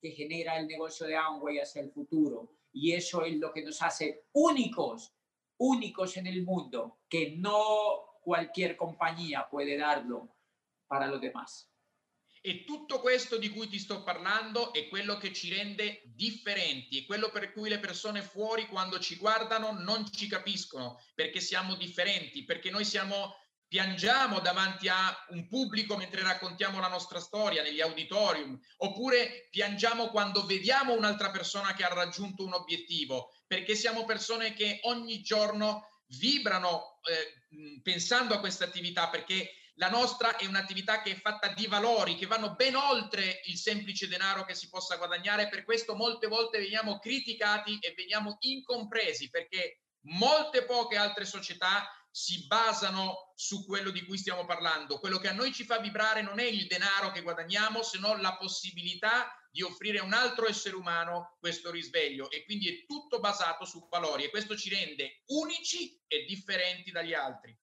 que genera el negocio de Amway hacia el futuro. Y eso es lo que nos hace únicos, únicos en el mundo, que no cualquier compañía puede darlo para los demás. E tutto questo di cui ti sto parlando è quello che ci rende differenti, è quello per cui le persone fuori quando ci guardano non ci capiscono, perché siamo differenti, perché noi siamo piangiamo davanti a un pubblico mentre raccontiamo la nostra storia negli auditorium, oppure piangiamo quando vediamo un'altra persona che ha raggiunto un obiettivo, perché siamo persone che ogni giorno vibrano eh, pensando a questa attività, perché la nostra è un'attività che è fatta di valori che vanno ben oltre il semplice denaro che si possa guadagnare, per questo molte volte veniamo criticati e veniamo incompresi, perché molte poche altre società si basano su quello di cui stiamo parlando. Quello che a noi ci fa vibrare non è il denaro che guadagniamo, se non la possibilità di offrire a un altro essere umano questo risveglio e quindi è tutto basato su valori e questo ci rende unici e differenti dagli altri.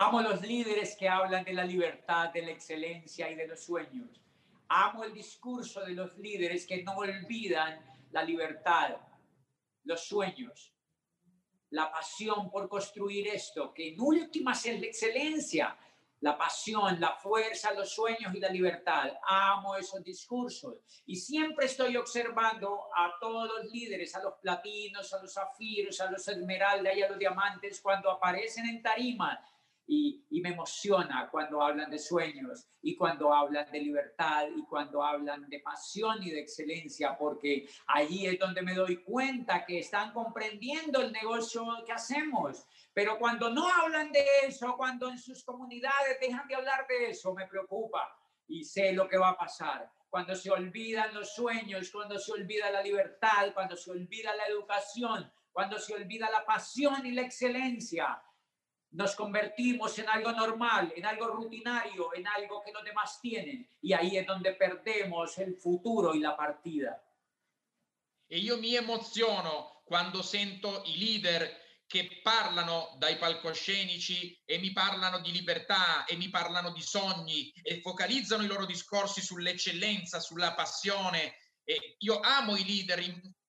Amo los líderes que hablan de la libertad, de la excelencia y de los sueños. Amo el discurso de los líderes que no olvidan la libertad, los sueños, la pasión por construir esto, que en últimas es la excelencia, la pasión, la fuerza, los sueños y la libertad. Amo esos discursos y siempre estoy observando a todos los líderes, a los platinos, a los zafiros, a los esmeraldas y a los diamantes cuando aparecen en tarima y, y, me emociona cuando hablan de sueños y cuando hablan de libertad y cuando hablan de pasión y de excelencia, porque allí es donde me doy cuenta que están comprendiendo el negocio que hacemos. Pero cuando no hablan de eso, cuando en sus comunidades dejan de hablar de eso, me preocupa y sé lo que va a pasar. Cuando se olvidan los sueños, cuando se olvida la libertad, cuando se olvida la educación, cuando se olvida la pasión y la excelencia, nos convertimos en algo normal, en algo rutinario, en algo que los demás tienen. Y ahí es donde perdemos el futuro y la partita. E io mi emoziono quando sento i leader che parlano dai palcoscenici e mi parlano di libertà e mi parlano di sogni e focalizzano i loro discorsi sull'eccellenza, sulla passione. E io amo i leader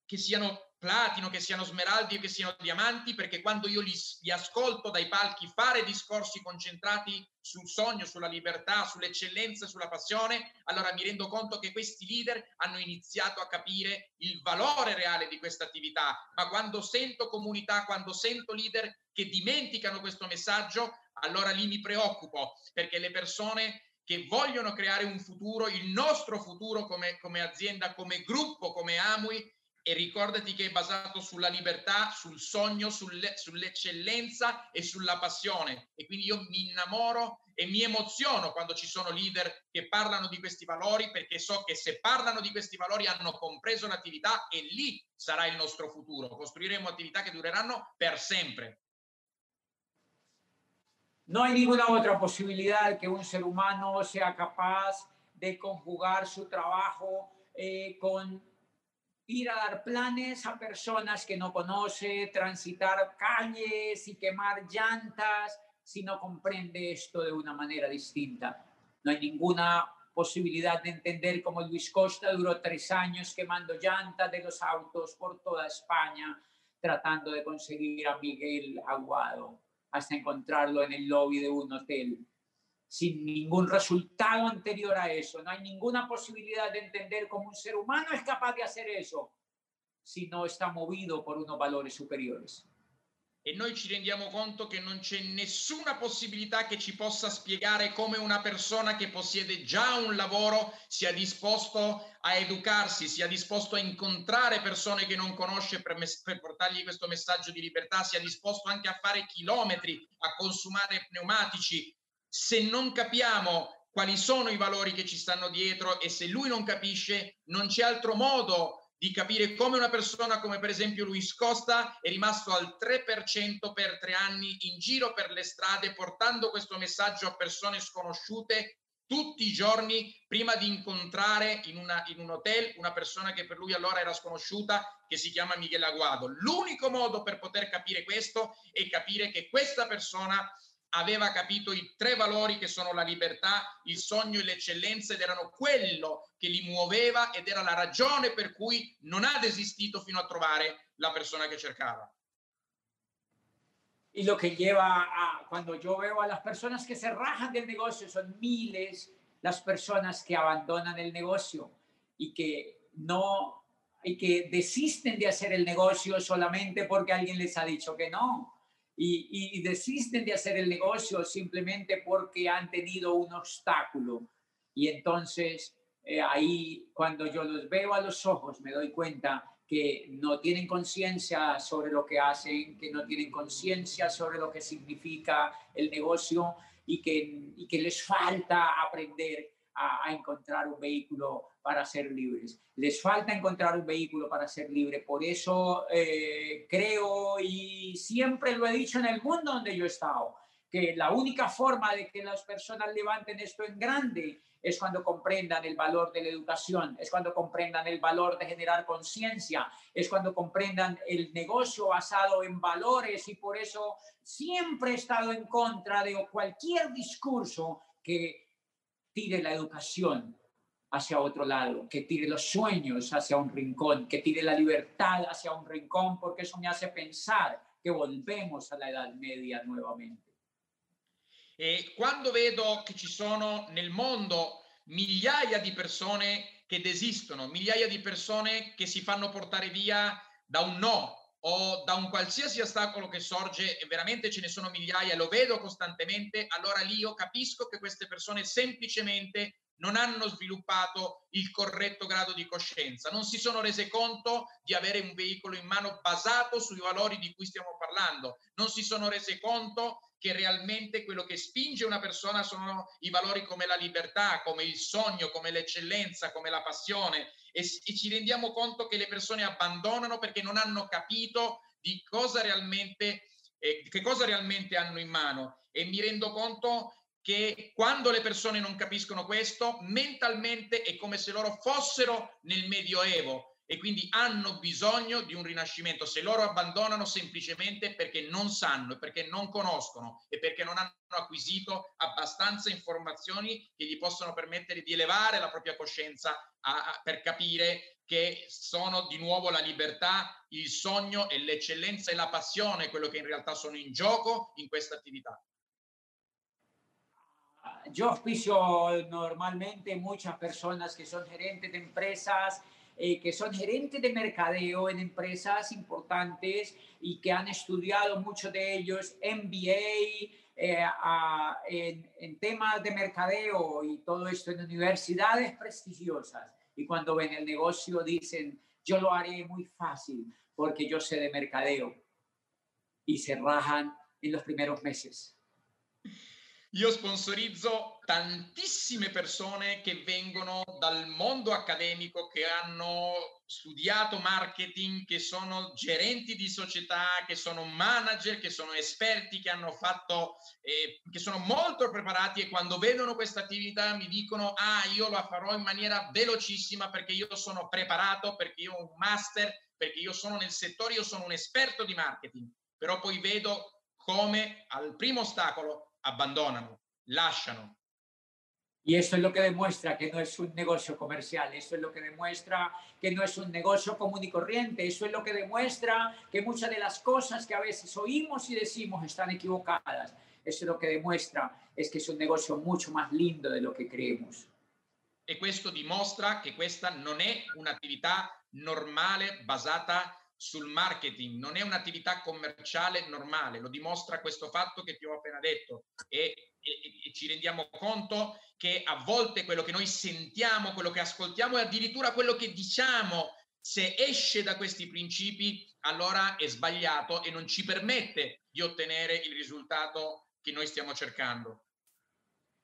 che siano platino, che siano smeraldi o che siano diamanti, perché quando io li, li, ascolto dai palchi fare discorsi concentrati sul sogno, sulla libertà, sull'eccellenza, sulla passione, allora mi rendo conto che questi leader hanno iniziato a capire il valore reale di questa attività. Ma quando sento comunità, quando sento leader che dimenticano questo messaggio, allora lì mi preoccupo, perché le persone che vogliono creare un futuro, il nostro futuro come, come azienda, come gruppo, come Amui, e ricordati che è basato sulla libertà, sul sogno, sulle, sull'eccellenza e sulla passione. E quindi io mi innamoro e mi emoziono quando ci sono leader che parlano di questi valori perché so che se parlano di questi valori hanno compreso l'attività e lì sarà il nostro futuro. Costruiremo attività che dureranno per sempre. No hay ninguna otra posibilidad que un ser humano sea capaz de conjugar su trabajo eh, con ir a dar planes a personas que no conoce, transitar calles y quemar llantas, si no comprende esto de una manera distinta. No hay ninguna posibilidad de entender cómo Luis Costa duró tres años quemando llantas de los autos por toda España, tratando de conseguir a Miguel Aguado, hasta encontrarlo en el lobby de un hotel sin ningún resultado anterior a eso. No hay ninguna posibilidad de entender cómo un ser humano es capaz de hacer eso si no está movido por unos valores superiores. E noi ci rendiamo conto che non c'è nessuna possibilità che ci possa spiegare come una persona che possiede già un lavoro sia disposto a educarsi, sia disposto a incontrare persone che non conosce per, per portargli questo messaggio di libertà, sia disposto anche a fare chilometri, a consumare pneumatici, se non capiamo quali sono i valori che ci stanno dietro e se lui non capisce, non c'è altro modo di capire come una persona come per esempio Luis Costa è rimasto al 3% per tre anni in giro per le strade portando questo messaggio a persone sconosciute tutti i giorni prima di incontrare in, una, in, un hotel una persona che per lui allora era sconosciuta che si chiama Miguel Aguado. L'unico modo per poter capire questo è capire che questa persona aveva capito i tre valori che sono la libertà, il sogno e l'eccellenza ed erano quello che li muoveva ed era la ragione per cui non ha desistito fino a trovare la persona che cercava. Y lo que lleva a, cuando yo veo a las personas que se rajan del negocio, son miles las personas que abandonan el negocio y que no, y que desisten de hacer el negocio solamente porque alguien les ha dicho que no y, y, desisten de hacer el negocio simplemente porque han tenido un obstáculo. Y entonces eh, ahí cuando yo los veo a los ojos me doy cuenta que no tienen conciencia sobre lo que hacen, que no tienen conciencia sobre lo que significa el negocio y que, y que les falta aprender a, encontrar un vehículo para ser libres. Les falta encontrar un vehículo para ser libre. Por eso eh, creo y siempre lo he dicho en el mundo donde yo he estado, que la única forma de que las personas levanten esto en grande es cuando comprendan el valor de la educación, es cuando comprendan el valor de generar conciencia, es cuando comprendan el negocio basado en valores y por eso siempre he estado en contra de cualquier discurso que tire la educación hacia otro lado, que tire los sueños hacia un rincón, que tire la libertad hacia un rincón, porque eso me hace pensar che volvemos alla Edad Media nuovamente. E quando vedo che ci sono nel mondo migliaia di persone che desistono, migliaia di persone che si fanno portare via da un no o da un qualsiasi ostacolo che sorge, e veramente ce ne sono migliaia, lo vedo costantemente, allora lì io capisco che queste persone semplicemente non hanno sviluppato il corretto grado di coscienza, non si sono rese conto di avere un veicolo in mano basato sui valori di cui stiamo parlando, non si sono rese conto che realmente quello che spinge una persona sono i valori come la libertà, come il sogno, come l'eccellenza, come la passione. E, e ci rendiamo conto che le persone abbandonano perché non hanno capito di cosa realmente, eh, che cosa realmente hanno in mano. E mi rendo conto che quando le persone non capiscono questo, mentalmente è come se loro fossero nel Medioevo e quindi hanno bisogno di un rinascimento. Se loro abbandonano semplicemente perché non sanno, perché non conoscono e perché non hanno acquisito abbastanza informazioni che gli possono permettere di elevare la propria coscienza a, a, per capire che sono di nuovo la libertà, il sogno e l'eccellenza e la passione quello che in realtà sono in gioco in questa attività. yo auspicio normalmente muchas personas que son gerentes de empresas, eh, que son gerentes de mercadeo en empresas importantes y que han estudiado muchos de ellos MBA eh, en, en, temas de mercadeo y todo esto en universidades prestigiosas. Y cuando ven el negocio dicen, yo lo haré muy fácil porque yo sé de mercadeo. Y se rajan en los primeros meses. Io sponsorizzo tantissime persone che vengono dal mondo accademico, che hanno studiato marketing, che sono gerenti di società, che sono manager, che sono esperti, che hanno fatto, eh, che sono molto preparati e quando vedono questa attività mi dicono, ah, io la farò in maniera velocissima perché io sono preparato, perché io ho un master, perché io sono nel settore, io sono un esperto di marketing. Però poi vedo come al primo ostacolo abandonano, lasciano. Y eso es lo que demuestra que no es un negocio comercial, eso es lo que demuestra que no es un negocio común y corriente, eso es lo que demuestra que muchas de las cosas que a veces oímos y decimos están equivocadas. Eso es lo que demuestra es que es un negocio mucho más lindo de lo que creemos. E questo dimostra che questa non è un'attività normale basata sul marketing, non è un'attività commerciale normale, lo dimostra questo fatto che ti ho appena detto e, e, e, ci rendiamo conto che a volte quello che noi sentiamo, quello che ascoltiamo e addirittura quello che diciamo, se esce da questi principi, allora è sbagliato e non ci permette di ottenere il risultato che noi stiamo cercando.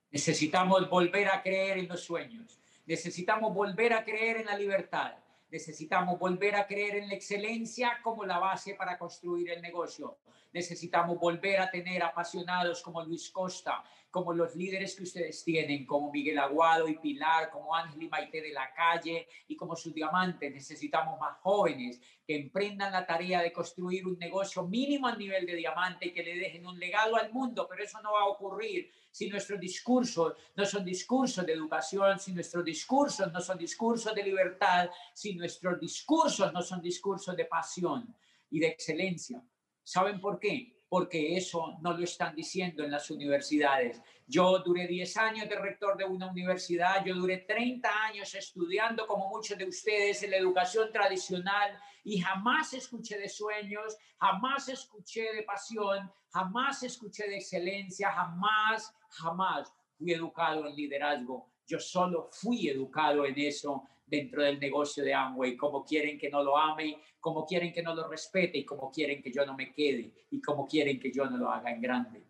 Necesitamos volver a creer en los sueños, necesitamos volver a creer en la libertad. Necesitamos volver a creer en la excelencia como la base para construir el negocio. Necesitamos volver a tener apasionados como Luis Costa, como los líderes que ustedes tienen, como Miguel Aguado y Pilar, como Ángel y Maite de la Calle y como sus diamantes. Necesitamos más jóvenes que emprendan la tarea de construir un negocio mínimo a nivel de diamante y que le dejen un legado al mundo, pero eso no va a ocurrir si nuestros discursos no son discursos de educación, si nuestros discursos no son discursos de libertad, si nuestros discursos no son discursos de pasión y de excelencia. ¿Saben por qué? porque eso no lo están diciendo en las universidades. Yo duré 10 años de rector de una universidad, yo duré 30 años estudiando como muchos de ustedes en la educación tradicional y jamás escuché de sueños, jamás escuché de pasión, jamás escuché de excelencia, jamás, jamás fui educado en liderazgo. Yo solo fui educado en eso dentro del negocio de Amway, como quieren que no lo ame, como quieren que no lo respete y como quieren che io non me quede y como quieren que yo no lo haga in grande.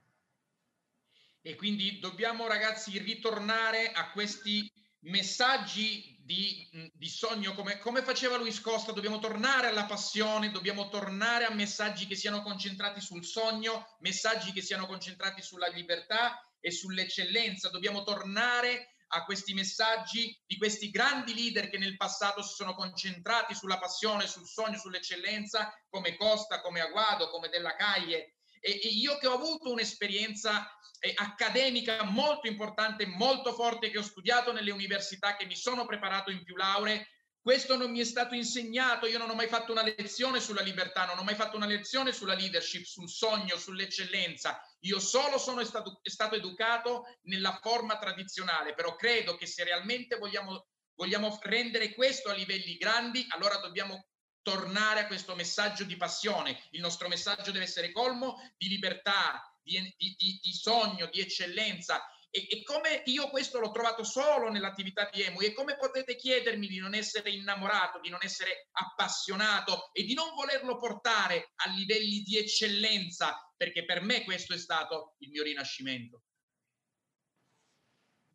E quindi dobbiamo ragazzi ritornare a questi messaggi di, di sogno come, come, faceva Luis Costa, dobbiamo tornare alla passione, dobbiamo tornare a messaggi che siano concentrati sul sogno, messaggi che siano concentrati sulla libertà e sull'eccellenza, dobbiamo tornare a questi messaggi di questi grandi leader che nel passato si sono concentrati sulla passione, sul sogno, sull'eccellenza, come Costa, come Aguado, come Della Caglie. E, io che ho avuto un'esperienza eh, accademica molto importante, molto forte, che ho studiato nelle università, che mi sono preparato in più lauree, questo non mi è stato insegnato, io non ho mai fatto una lezione sulla libertà, non ho mai fatto una lezione sulla leadership, sul sogno, sull'eccellenza. Io solo sono stato, stato educato nella forma tradizionale, però credo che se realmente vogliamo, vogliamo rendere questo a livelli grandi, allora dobbiamo tornare a questo messaggio di passione. Il nostro messaggio deve essere colmo di libertà, di, di, di, di sogno, di eccellenza e, e, come io questo l'ho trovato solo nell'attività di EMU e come potete chiedermi di non essere innamorato, di non essere appassionato e di non volerlo portare a livelli di eccellenza, perché per me questo è stato il mio rinascimento.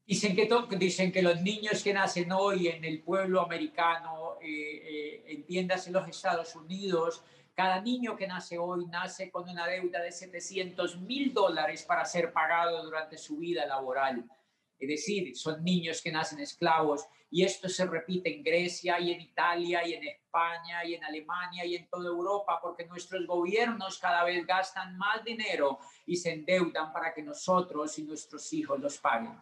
Dicen que, dicen que los niños que nacen hoy en el pueblo americano, eh, eh, entiéndase los Estados Unidos, Cada niño que nace hoy nace con una deuda de 700 mil dólares para ser pagado durante su vida laboral. Es decir, son niños que nacen esclavos y esto se repite en Grecia y en Italia y en España y en Alemania y en toda Europa porque nuestros gobiernos cada vez gastan más dinero y se endeudan para que nosotros y nuestros hijos los paguen.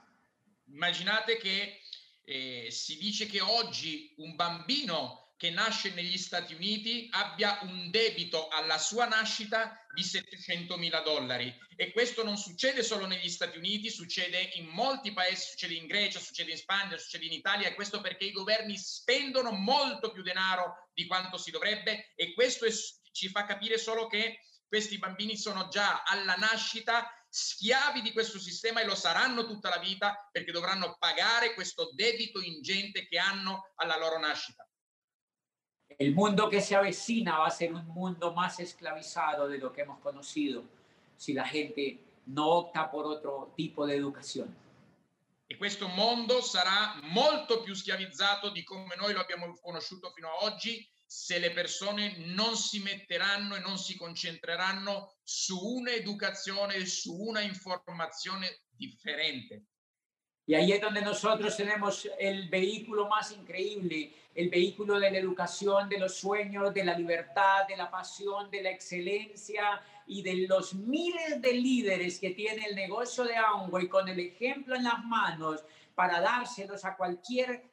Immaginate che eh, si dice che oggi un bambino che nasce negli Stati Uniti abbia un debito alla sua nascita di 700 mila dollari e questo non succede solo negli Stati Uniti, succede in molti paesi, succede in Grecia, succede in Spagna, succede in Italia e questo perché i governi spendono molto più denaro di quanto si dovrebbe e questo è, ci fa capire solo che questi bambini sono già alla nascita schiavi di questo sistema e lo saranno tutta la vita perché dovranno pagare questo debito ingente che hanno alla loro nascita. El mundo que se avecina va a ser un mundo más esclavizado de lo que hemos conocido si la gente no opta por otro tipo de educación. E questo mondo sarà molto più schiavizzato di come noi lo abbiamo conosciuto fino ad oggi se le persone non si metteranno e non si concentreranno su un'educazione, su una informazione differente. Y ahí es donde nosotros tenemos el vehículo más increíble, el vehículo de la educación, de los sueños, de la libertad, de la pasión, de la excelencia y de los miles de líderes que tiene el negocio de Amway con el ejemplo en las manos para dárselos a cualquier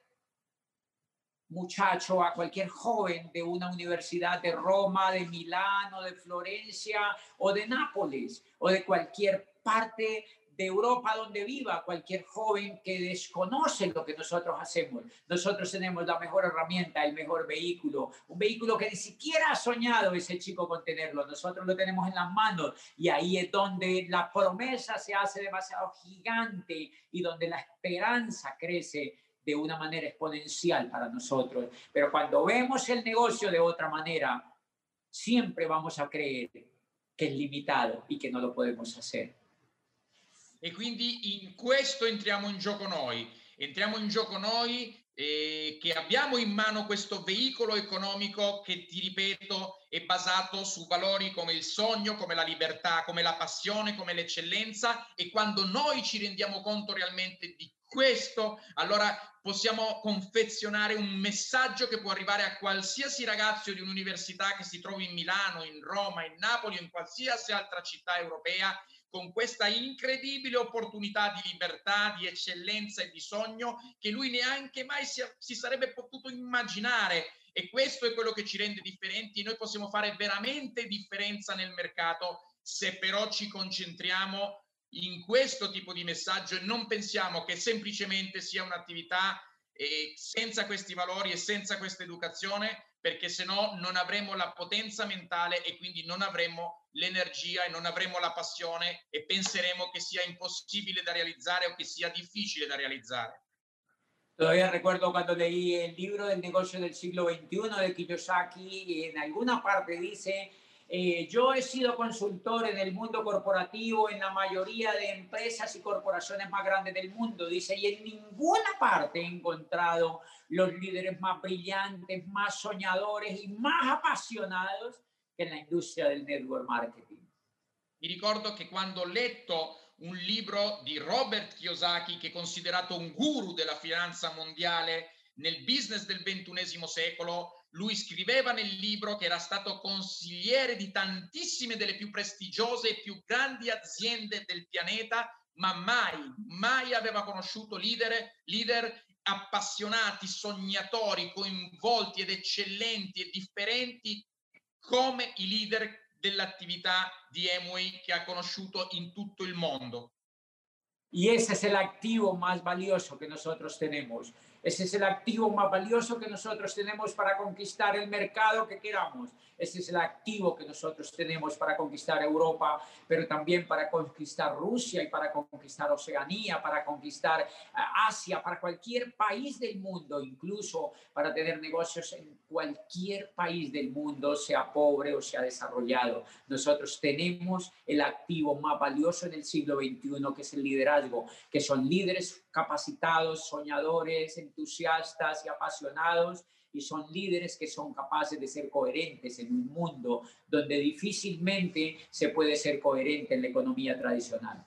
muchacho, a cualquier joven de una universidad de Roma, de Milán o de Florencia o de Nápoles o de cualquier parte de Europa donde viva cualquier joven que desconoce lo que nosotros hacemos. Nosotros tenemos la mejor herramienta, el mejor vehículo, un vehículo que ni siquiera ha soñado ese chico con tenerlo. Nosotros lo tenemos en las manos y ahí es donde la promesa se hace demasiado gigante y donde la esperanza crece de una manera exponencial para nosotros. Pero cuando vemos el negocio de otra manera, siempre vamos a creer que es limitado y que no lo podemos hacer. E quindi in questo entriamo in gioco noi. Entriamo in gioco noi eh, che abbiamo in mano questo veicolo economico che, ti ripeto, è basato su valori come il sogno, come la libertà, come la passione, come l'eccellenza e quando noi ci rendiamo conto realmente di questo, allora possiamo confezionare un messaggio che può arrivare a qualsiasi ragazzo di un'università che si trovi in Milano, in Roma, in Napoli o in qualsiasi altra città europea con questa incredibile opportunità di libertà, di eccellenza e di sogno che lui neanche mai si, si sarebbe potuto immaginare. E questo è quello che ci rende differenti. Noi possiamo fare veramente differenza nel mercato se però ci concentriamo in questo tipo di messaggio e non pensiamo che semplicemente sia un'attività eh, senza questi valori e senza questa educazione, perché se no non avremo la potenza mentale e quindi non avremo l'energia e non avremo la passione e penseremo che sia imposible da realizzare o che sia difficile da realizzare. Todavía recuerdo cuando leí el libro del negocio del siglo XXI de Kiyosaki y en alguna parte dice Eh, yo he sido consultor en el mundo corporativo en la mayoría de empresas y corporaciones más grandes del mundo, dice, y en ninguna parte he encontrado los líderes más brillantes, más soñadores y más apasionados que en la industria del network marketing. Mi ricordo che quando ho un libro di Robert Kiyosaki, che è considerato un guru della finanza mondiale nel business del XXI secolo, Lui scriveva nel libro che era stato consigliere di tantissime delle più prestigiose e più grandi aziende del pianeta, ma mai, mai aveva conosciuto leader, leader appassionati, sognatori, coinvolti ed eccellenti e differenti come i leader dell'attività di Emway che ha conosciuto in tutto il mondo. Y ese es el activo más valioso que nosotros tenemos. Ese es el activo más valioso que nosotros tenemos para conquistar el mercado que queramos. Ese es el activo que nosotros tenemos para conquistar Europa, pero también para conquistar Rusia y para conquistar Oceanía, para conquistar eh, Asia, para cualquier país del mundo, incluso para tener negocios en cualquier país del mundo, sea pobre o sea desarrollado. Nosotros tenemos el activo más valioso en el siglo XXI, que es el liderazgo, que son líderes capacitados, soñadores, entusiastas y apasionados y son líderes que son capaces de ser coherentes en un mundo donde difícilmente se puede ser coherente en la economía tradicional.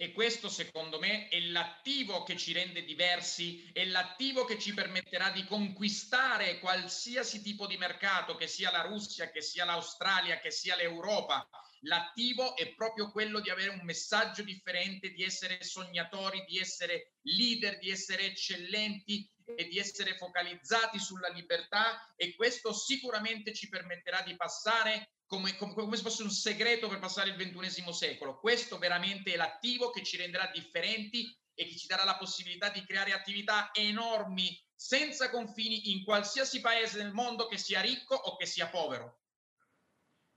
E questo secondo me è l'attivo che ci rende diversi, è l'attivo che ci permetterà di conquistare qualsiasi tipo di mercato, che sia la Russia, che sia l'Australia, che sia l'Europa. L'attivo è proprio quello di avere un messaggio differente, di essere sognatori, di essere leader, di essere eccellenti e di essere focalizzati sulla libertà e questo sicuramente ci permetterà di passare come, come, come, se fosse un segreto per passare il ventunesimo secolo. Questo veramente è l'attivo che ci renderà differenti e che ci darà la possibilità di creare attività enormi senza confini in qualsiasi paese del mondo che sia ricco o che sia povero.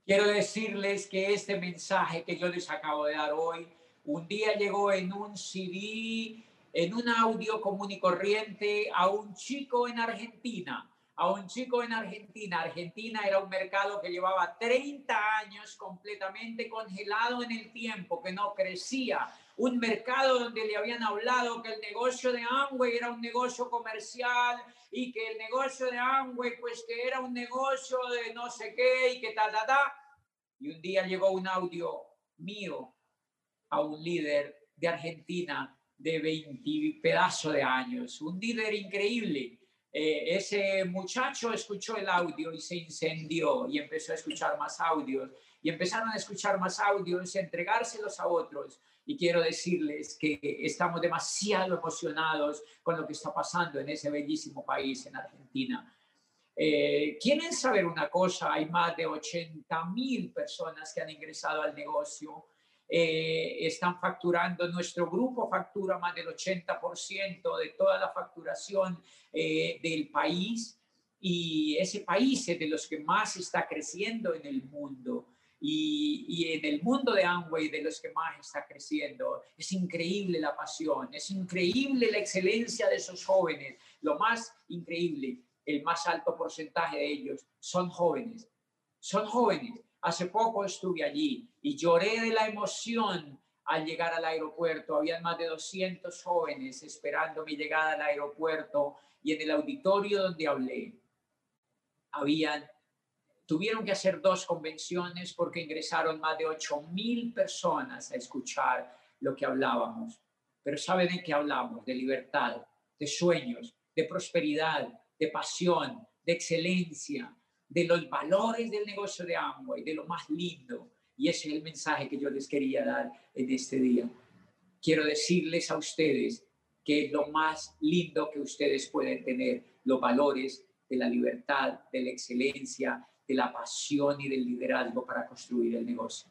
Quiero decirles que este mensaje que yo les acabo de dar hoy, un día llegó en un CD, en un audio común y corriente a un chico en Argentina a un chico en Argentina. Argentina era un mercado que llevaba 30 años completamente congelado en el tiempo, que no crecía. Un mercado donde le habían hablado que el negocio de Amway era un negocio comercial y que el negocio de Amway pues que era un negocio de no sé qué y que ta, ta, ta. Y un día llegó un audio mío a un líder de Argentina de 20 pedazos de años, un líder increíble eh, ese muchacho escuchó el audio y se incendió y empezó a escuchar más audios y empezaron a escuchar más audios y a entregárselos a otros. Y quiero decirles que estamos demasiado emocionados con lo que está pasando en ese bellísimo país, en Argentina. Eh, ¿Quieren saber una cosa? Hay más de 80 mil personas que han ingresado al negocio eh, están facturando, nuestro grupo factura más del 80% de toda la facturación eh, del país y ese país es de los que más está creciendo en el mundo. Y, y, en el mundo de Amway de los que más está creciendo. Es increíble la pasión, es increíble la excelencia de esos jóvenes. Lo más increíble, el más alto porcentaje de ellos son jóvenes. Son jóvenes Hace poco estuve allí y lloré de la emoción al llegar al aeropuerto. Habían más de 200 jóvenes esperando mi llegada al aeropuerto y en el auditorio donde hablé, habían, tuvieron que hacer dos convenciones porque ingresaron más de 8 mil personas a escuchar lo que hablábamos. Pero ¿saben de qué hablamos? De libertad, de sueños, de prosperidad, de pasión, de excelencia, de los valores del negocio de Amway, de lo más lindo. Y ese es el mensaje que yo les quería dar en este día. Quiero decirles a ustedes que es lo más lindo que ustedes pueden tener, los valores de la libertad, de la excelencia, de la pasión y del liderazgo para construir el negocio.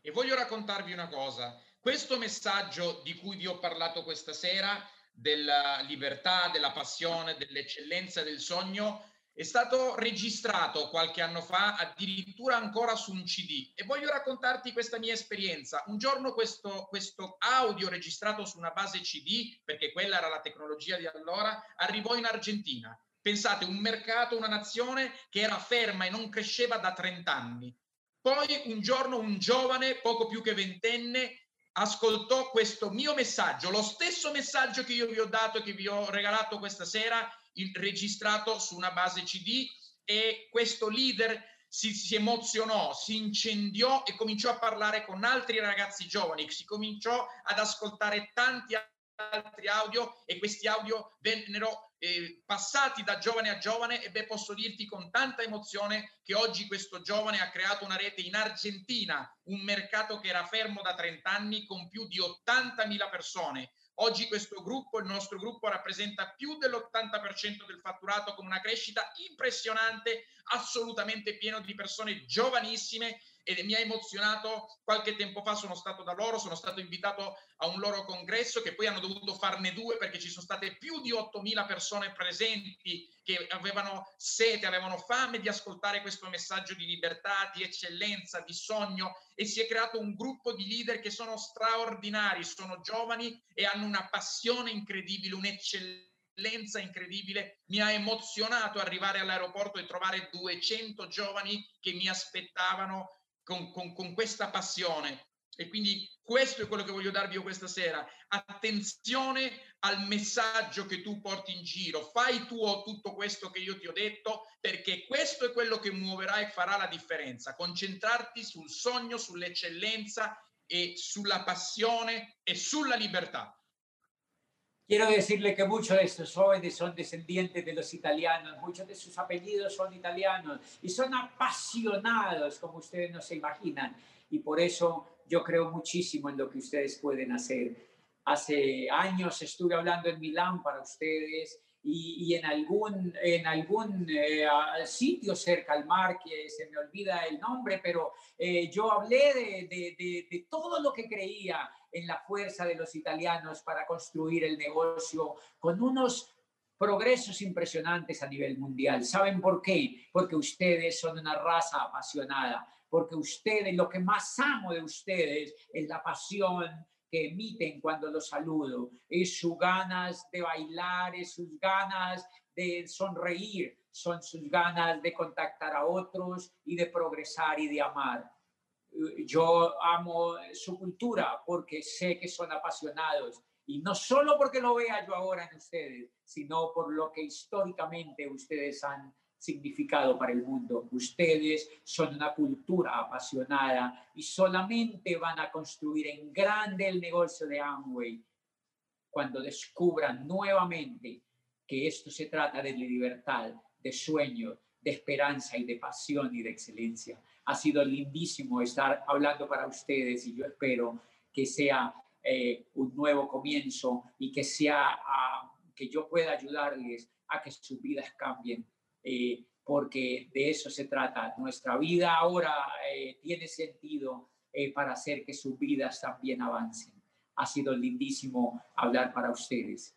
e voglio raccontarvi una cosa. Questo messaggio di cui vi ho parlato questa sera, della libertà, della passione, dell'eccellenza, del sogno, è stato registrato qualche anno fa addirittura ancora su un CD e voglio raccontarti questa mia esperienza. Un giorno questo, questo audio registrato su una base CD, perché quella era la tecnologia di allora, arrivò in Argentina. Pensate, un mercato, una nazione che era ferma e non cresceva da 30 anni. Poi un giorno un giovane, poco più che ventenne, ascoltò questo mio messaggio, lo stesso messaggio che io vi ho dato e che vi ho regalato questa sera, il, registrato su una base CD e questo leader si, si, emozionò, si incendiò e cominciò a parlare con altri ragazzi giovani, si cominciò ad ascoltare tanti altri audio e questi audio vennero eh, passati da giovane a giovane e beh posso dirti con tanta emozione che oggi questo giovane ha creato una rete in Argentina, un mercato che era fermo da 30 anni con più di 80.000 persone. Oggi questo gruppo, il nostro gruppo, rappresenta più dell'80% del fatturato con una crescita impressionante, assolutamente pieno di persone giovanissime e mi ha emozionato. Qualche tempo fa sono stato da loro, sono stato invitato a un loro congresso che poi hanno dovuto farne due perché ci sono state più di 8.000 persone presenti che avevano sete, avevano fame di ascoltare questo messaggio di libertà, di eccellenza, di sogno e si è creato un gruppo di leader che sono straordinari, sono giovani e hanno una passione incredibile, un'eccellenza incredibile. Mi ha emozionato arrivare all'aeroporto e trovare 200 giovani che mi aspettavano con, con, con questa passione. E quindi questo è quello che voglio darvi io questa sera. Attenzione al messaggio che tu porti in giro. Fai tuo tutto questo che io ti ho detto, perché questo è quello che muoverà e farà la differenza. Concentrarti sul sogno, sull'eccellenza e sulla passione e sulla libertà. Quiero decirle que muchos de estos jóvenes son descendientes de los italianos, muchos de sus apellidos son italianos y son apasionados, como ustedes no se imaginan. Y por eso yo creo muchísimo en lo que ustedes pueden hacer. Hace años estuve hablando en Milán para ustedes y, en algún, en algún eh, sitio cerca al mar, que se me olvida el nombre, pero eh, yo hablé de, de, de, todo lo que creía en la fuerza de los italianos para construir el negocio con unos progresos impresionantes a nivel mundial. ¿Saben por qué? Porque ustedes son una raza apasionada, porque ustedes, lo que más amo de ustedes es la pasión, que emiten cuando los saludo, es sus ganas de bailar, es sus ganas de sonreír, son sus ganas de contactar a otros y de progresar y de amar. Yo amo su cultura porque sé que son apasionados y no solo porque lo vea yo ahora en ustedes, sino por lo que históricamente ustedes han significado para el mundo. Ustedes son una cultura apasionada y solamente van a construir en grande el negocio de Amway cuando descubran nuevamente que esto se trata de libertad, de sueño, de esperanza y de pasión y de excelencia. Ha sido lindísimo estar hablando para ustedes y yo espero que sea eh, un nuevo comienzo y que sea ah, que yo pueda ayudarles a que sus vidas cambien eh, porque de eso se trata. Nuestra vida ahora eh, tiene sentido eh, para hacer que sus vidas también avancen. Ha sido lindissimo hablar para ustedes.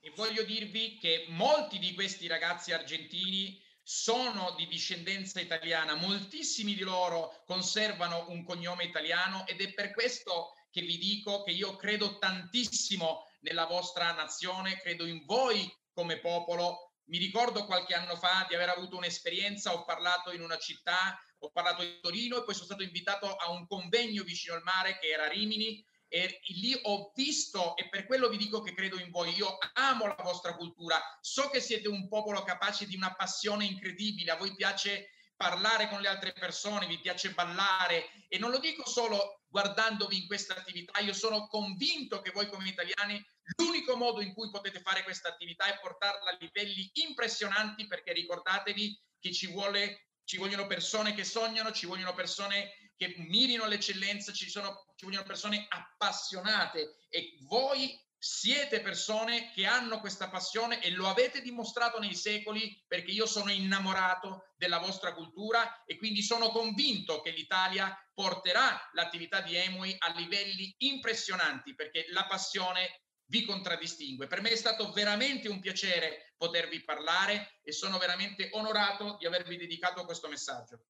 E voglio dirvi che molti di questi ragazzi argentini sono di discendenza italiana, moltissimi di loro conservano un cognome italiano ed è per questo che vi dico che io credo tantissimo nella vostra nazione, credo in voi come popolo. Mi ricordo qualche anno fa di aver avuto un'esperienza, ho parlato in una città, ho parlato di Torino e poi sono stato invitato a un convegno vicino al mare che era Rimini e lì ho visto e per quello vi dico che credo in voi, io amo la vostra cultura, so che siete un popolo capace di una passione incredibile, a voi piace parlare con le altre persone, vi piace ballare e non lo dico solo guardandovi in questa attività, io sono convinto che voi come italiani l'unico modo in cui potete fare questa attività è portarla a livelli impressionanti perché ricordatevi che ci, vuole, ci vogliono persone che sognano, ci vogliono persone che mirino all'eccellenza, ci, sono, ci vogliono persone appassionate e voi siete persone che hanno questa passione e lo avete dimostrato nei secoli perché io sono innamorato della vostra cultura e quindi sono convinto che l'Italia porterà l'attività di Emui a livelli impressionanti perché la passione vi contraddistingue. Per me è stato veramente un piacere potervi parlare e sono veramente onorato di avervi dedicato questo messaggio.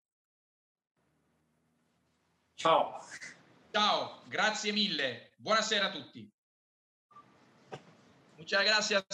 Ciao. Ciao, grazie mille. Buonasera a tutti. Muchas gracias,